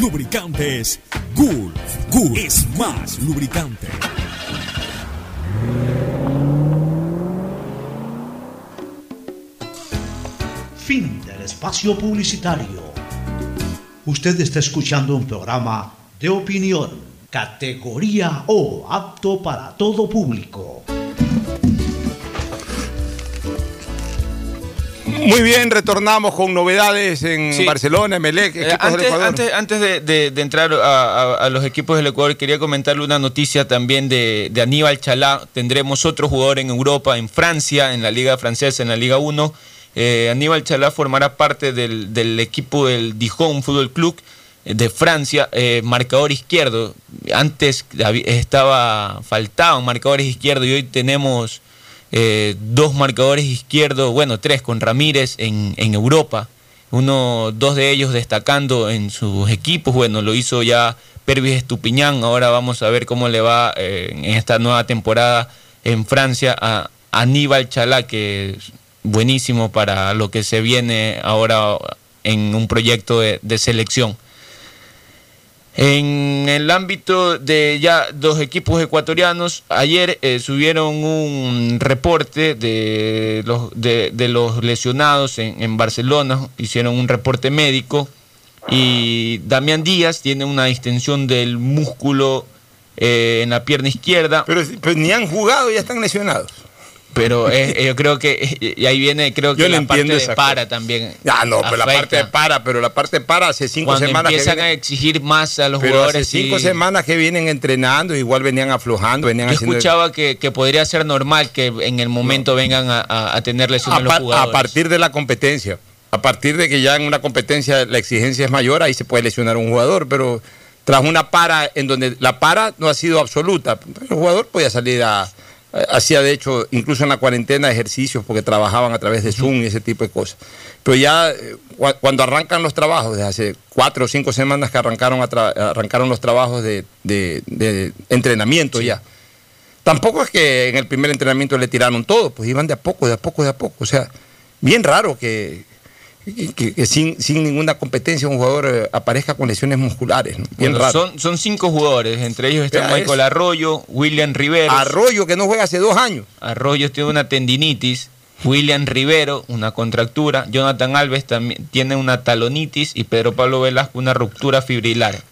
Lubricantes Gulf. Gulf es más lubricante. Fin del espacio publicitario. Usted está escuchando un programa de opinión, categoría O, apto para todo público. Muy bien, retornamos con novedades en Sí. Barcelona, Emelec, Eh, equipos del antes, Ecuador. antes, antes de, de- de entrar a, a- a los equipos del Ecuador, quería comentarle una noticia también de, de Aníbal Chalá. Tendremos otro jugador en Europa, en Francia, en la Liga Francesa, en la Liga 1. Eh, Aníbal Chalá formará parte del, del equipo del Dijon Fútbol Club. de Francia, eh, marcador izquierdo. Antes estaba faltaban marcadores izquierdos y hoy tenemos eh, dos marcadores izquierdos, bueno, tres con Ramírez en, en Europa. Uno, dos de ellos destacando en sus equipos. Bueno, lo hizo ya Pervis Estupiñán. Ahora vamos a ver cómo le va eh, en esta nueva temporada en Francia a Aníbal Chalá, que es buenísimo para lo que se viene ahora en un proyecto de, selección. En el ámbito de ya dos equipos ecuatorianos, ayer eh, subieron un reporte de los, de, los lesionados en, Barcelona, hicieron un reporte médico y Damián Díaz tiene una distensión del músculo eh, en la pierna izquierda. Pero, pero ni han jugado ya están lesionados. Pero eh, yo creo que y ahí viene, creo que la parte de para también. Ah, no, pero la parte de para, pero la parte de para hace cinco semanas. Empiezan a exigir más a los jugadores. Hace cinco semanas que vienen entrenando, igual venían aflojando, venían yo escuchaba que, podría ser normal que en el momento vengan a, tener lesiones a, los jugadores. A partir de la competencia. A partir de que ya en una competencia la exigencia es mayor, ahí se puede lesionar un jugador, pero tras una para en donde la para no ha sido absoluta, el jugador podía salir a eh, hacía de hecho incluso en la cuarentena ejercicios porque trabajaban a través de Zoom y ese tipo de cosas. Pero ya eh, cuando arrancan los trabajos, desde hace cuatro o cinco semanas que arrancaron, arrancaron los trabajos de, entrenamiento ya. Tampoco es que en el primer entrenamiento le tiraron todo, pues iban de a poco, de a poco, de a poco. O sea, bien raro que, que, sin, sin, ninguna competencia un jugador eh, aparezca con lesiones musculares. Bien Son, son cinco jugadores, entre ellos está Michael Arroyo, William Rivero. Arroyo que no juega hace dos años. Arroyo tiene una tendinitis. William Rivero, una contractura. Jonathan Alves también tiene una talonitis. Y Pedro Pablo Velasco, una ruptura fibrilar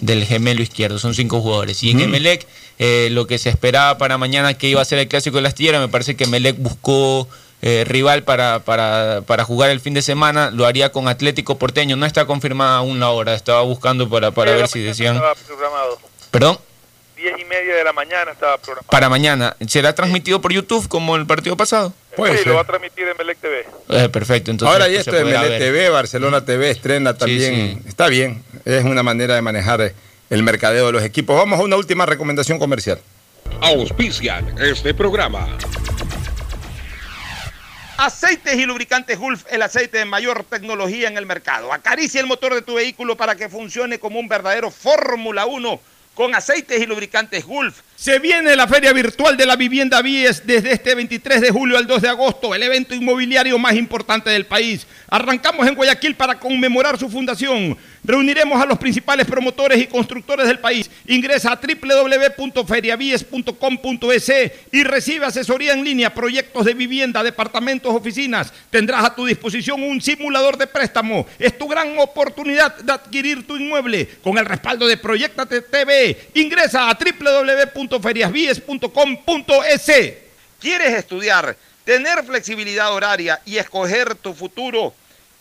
del gemelo izquierdo. Son cinco jugadores. Y en Emelec, eh, lo que se esperaba para mañana que iba a ser el clásico de la astillera, me parece que Emelec buscó eh, rival para, para, para, jugar el fin de semana, lo haría con Atlético Porteño. No está confirmada aún la hora, estaba buscando para, para ver si decían... Estaba programado. ¿Perdón? Diez y media de la mañana estaba programado. Para mañana. ¿Será transmitido por YouTube como el partido pasado? sí, lo va a transmitir en Melec TV. Eh, perfecto. Entonces, Ahora ya esto de Melec TV, Barcelona TV estrena también. Está bien, es una manera de manejar el mercadeo de los equipos. Vamos a una última recomendación comercial. Auspician este programa. Aceites y lubricantes Gulf, el aceite de mayor tecnología en el mercado. Acaricia el motor de tu vehículo para que funcione como un verdadero Fórmula 1 con aceites y lubricantes Gulf. Se viene la Feria Virtual de la Vivienda Vies desde este 23 de julio al 2 de agosto, el evento inmobiliario más importante del país. Arrancamos en Guayaquil para conmemorar su fundación. Reuniremos a los principales promotores y constructores del país. Ingresa a www.feriavies.com.es y recibe asesoría en línea, proyectos de vivienda, departamentos, oficinas. Tendrás a tu disposición un simulador de préstamo. Es tu gran oportunidad de adquirir tu inmueble con el respaldo de Proyectate TV. Ingresa a www.feriasvies.com.es. ¿Quieres estudiar, tener flexibilidad horaria y escoger tu futuro?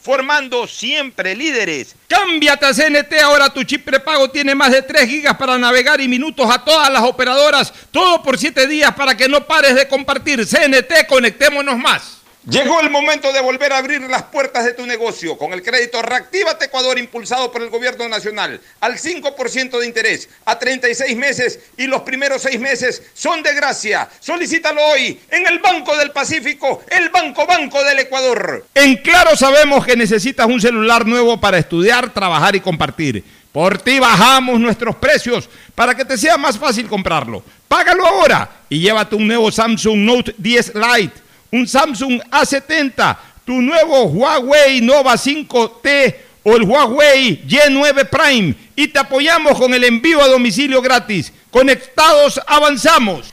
formando siempre líderes. Cámbiate a CNT, ahora tu chip prepago tiene más de 3 gigas para navegar y minutos a todas las operadoras, todo por 7 días para que no pares de compartir. CNT, conectémonos más. Llegó el momento de volver a abrir las puertas de tu negocio con el crédito Reactívate Ecuador impulsado por el gobierno nacional al 5% de interés a 36 meses y los primeros 6 meses son de gracia. Solicítalo hoy en el Banco del Pacífico, el Banco Banco del Ecuador. En Claro sabemos que necesitas un celular nuevo para estudiar, trabajar y compartir. Por ti bajamos nuestros precios para que te sea más fácil comprarlo. Págalo ahora y llévate un nuevo Samsung Note 10 Lite un Samsung A70, tu nuevo Huawei Nova 5T o el Huawei Y9 Prime y te apoyamos con el envío a domicilio gratis. Conectados avanzamos.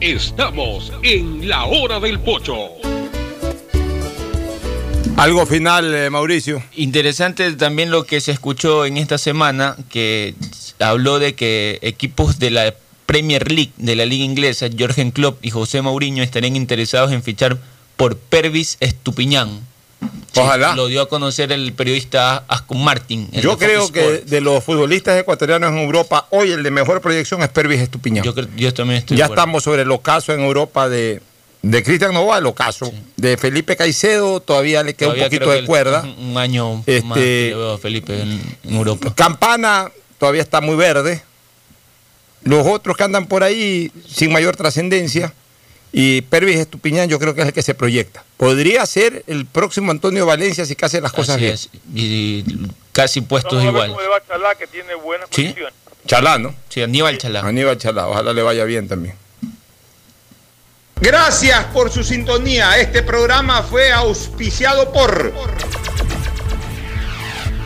Estamos en la hora del pocho. Algo final, eh, Mauricio. Interesante también lo que se escuchó en esta semana, que habló de que equipos de la Premier League, de la liga inglesa, Jorgen Klopp y José Mourinho estarían interesados en fichar por Pervis Estupiñán. Sí, Ojalá. Lo dio a conocer el periodista Ascon Martin. Yo creo que Sports. de los futbolistas ecuatorianos en Europa, hoy el de mejor proyección es Pervis Estupiñán. Yo, también estoy ya estamos sobre el ocaso en Europa de, de Cristian Novoa, el ocaso. De Felipe Caicedo todavía le queda Todavía un poquito de cuerda. Un, un año Este- más que le veo a Felipe en, en Europa. Campana todavía está muy verde. Los otros que andan por ahí sin mayor trascendencia. Y Pervis Estupiñán yo creo que es el que se proyecta. Podría ser el próximo Antonio Valencia si que hace las cosas Así bien. es. Y casi puestos Vamos a ver igual. cómo le va a Chalá, que tiene buenas ¿Sí? condiciones. Chalá, ¿no? Sí, Aníbal Chalá. Aníbal Chalá, ojalá le vaya bien también. Gracias por su sintonía. Este programa fue auspiciado por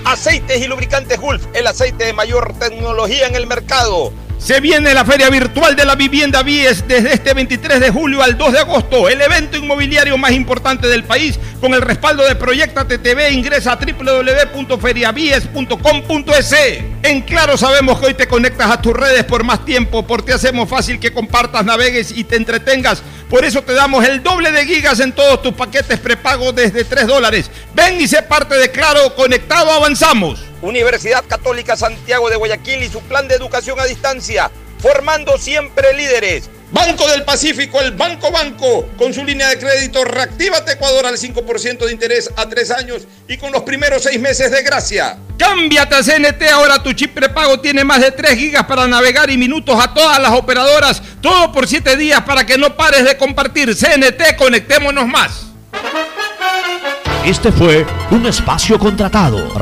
Aceites y Lubricantes Gulf, el aceite de mayor tecnología en el mercado. Se viene la Feria Virtual de la Vivienda Vies desde este 23 de julio al 2 de agosto, el evento inmobiliario más importante del país con el respaldo de Proyecta TTV. Ingresa a www.feriavies.com.es. En Claro sabemos que hoy te conectas a tus redes por más tiempo, porque hacemos fácil que compartas, navegues y te entretengas. Por eso te damos el doble de gigas en todos tus paquetes prepago desde 3 dólares. Ven y sé parte de Claro, conectado avanzamos. Universidad Católica Santiago de Guayaquil y su plan de educación a distancia, formando siempre líderes. Banco del Pacífico, el Banco Banco, con su línea de crédito Reactívate Ecuador al 5% de interés a 3 años y con los primeros 6 meses de gracia. Cámbiate a CNT, ahora tu chip prepago tiene más de 3 gigas para navegar y minutos a todas las operadoras, todo por 7 días para que no pares de compartir. CNT, conectémonos más. Este fue un espacio contratado.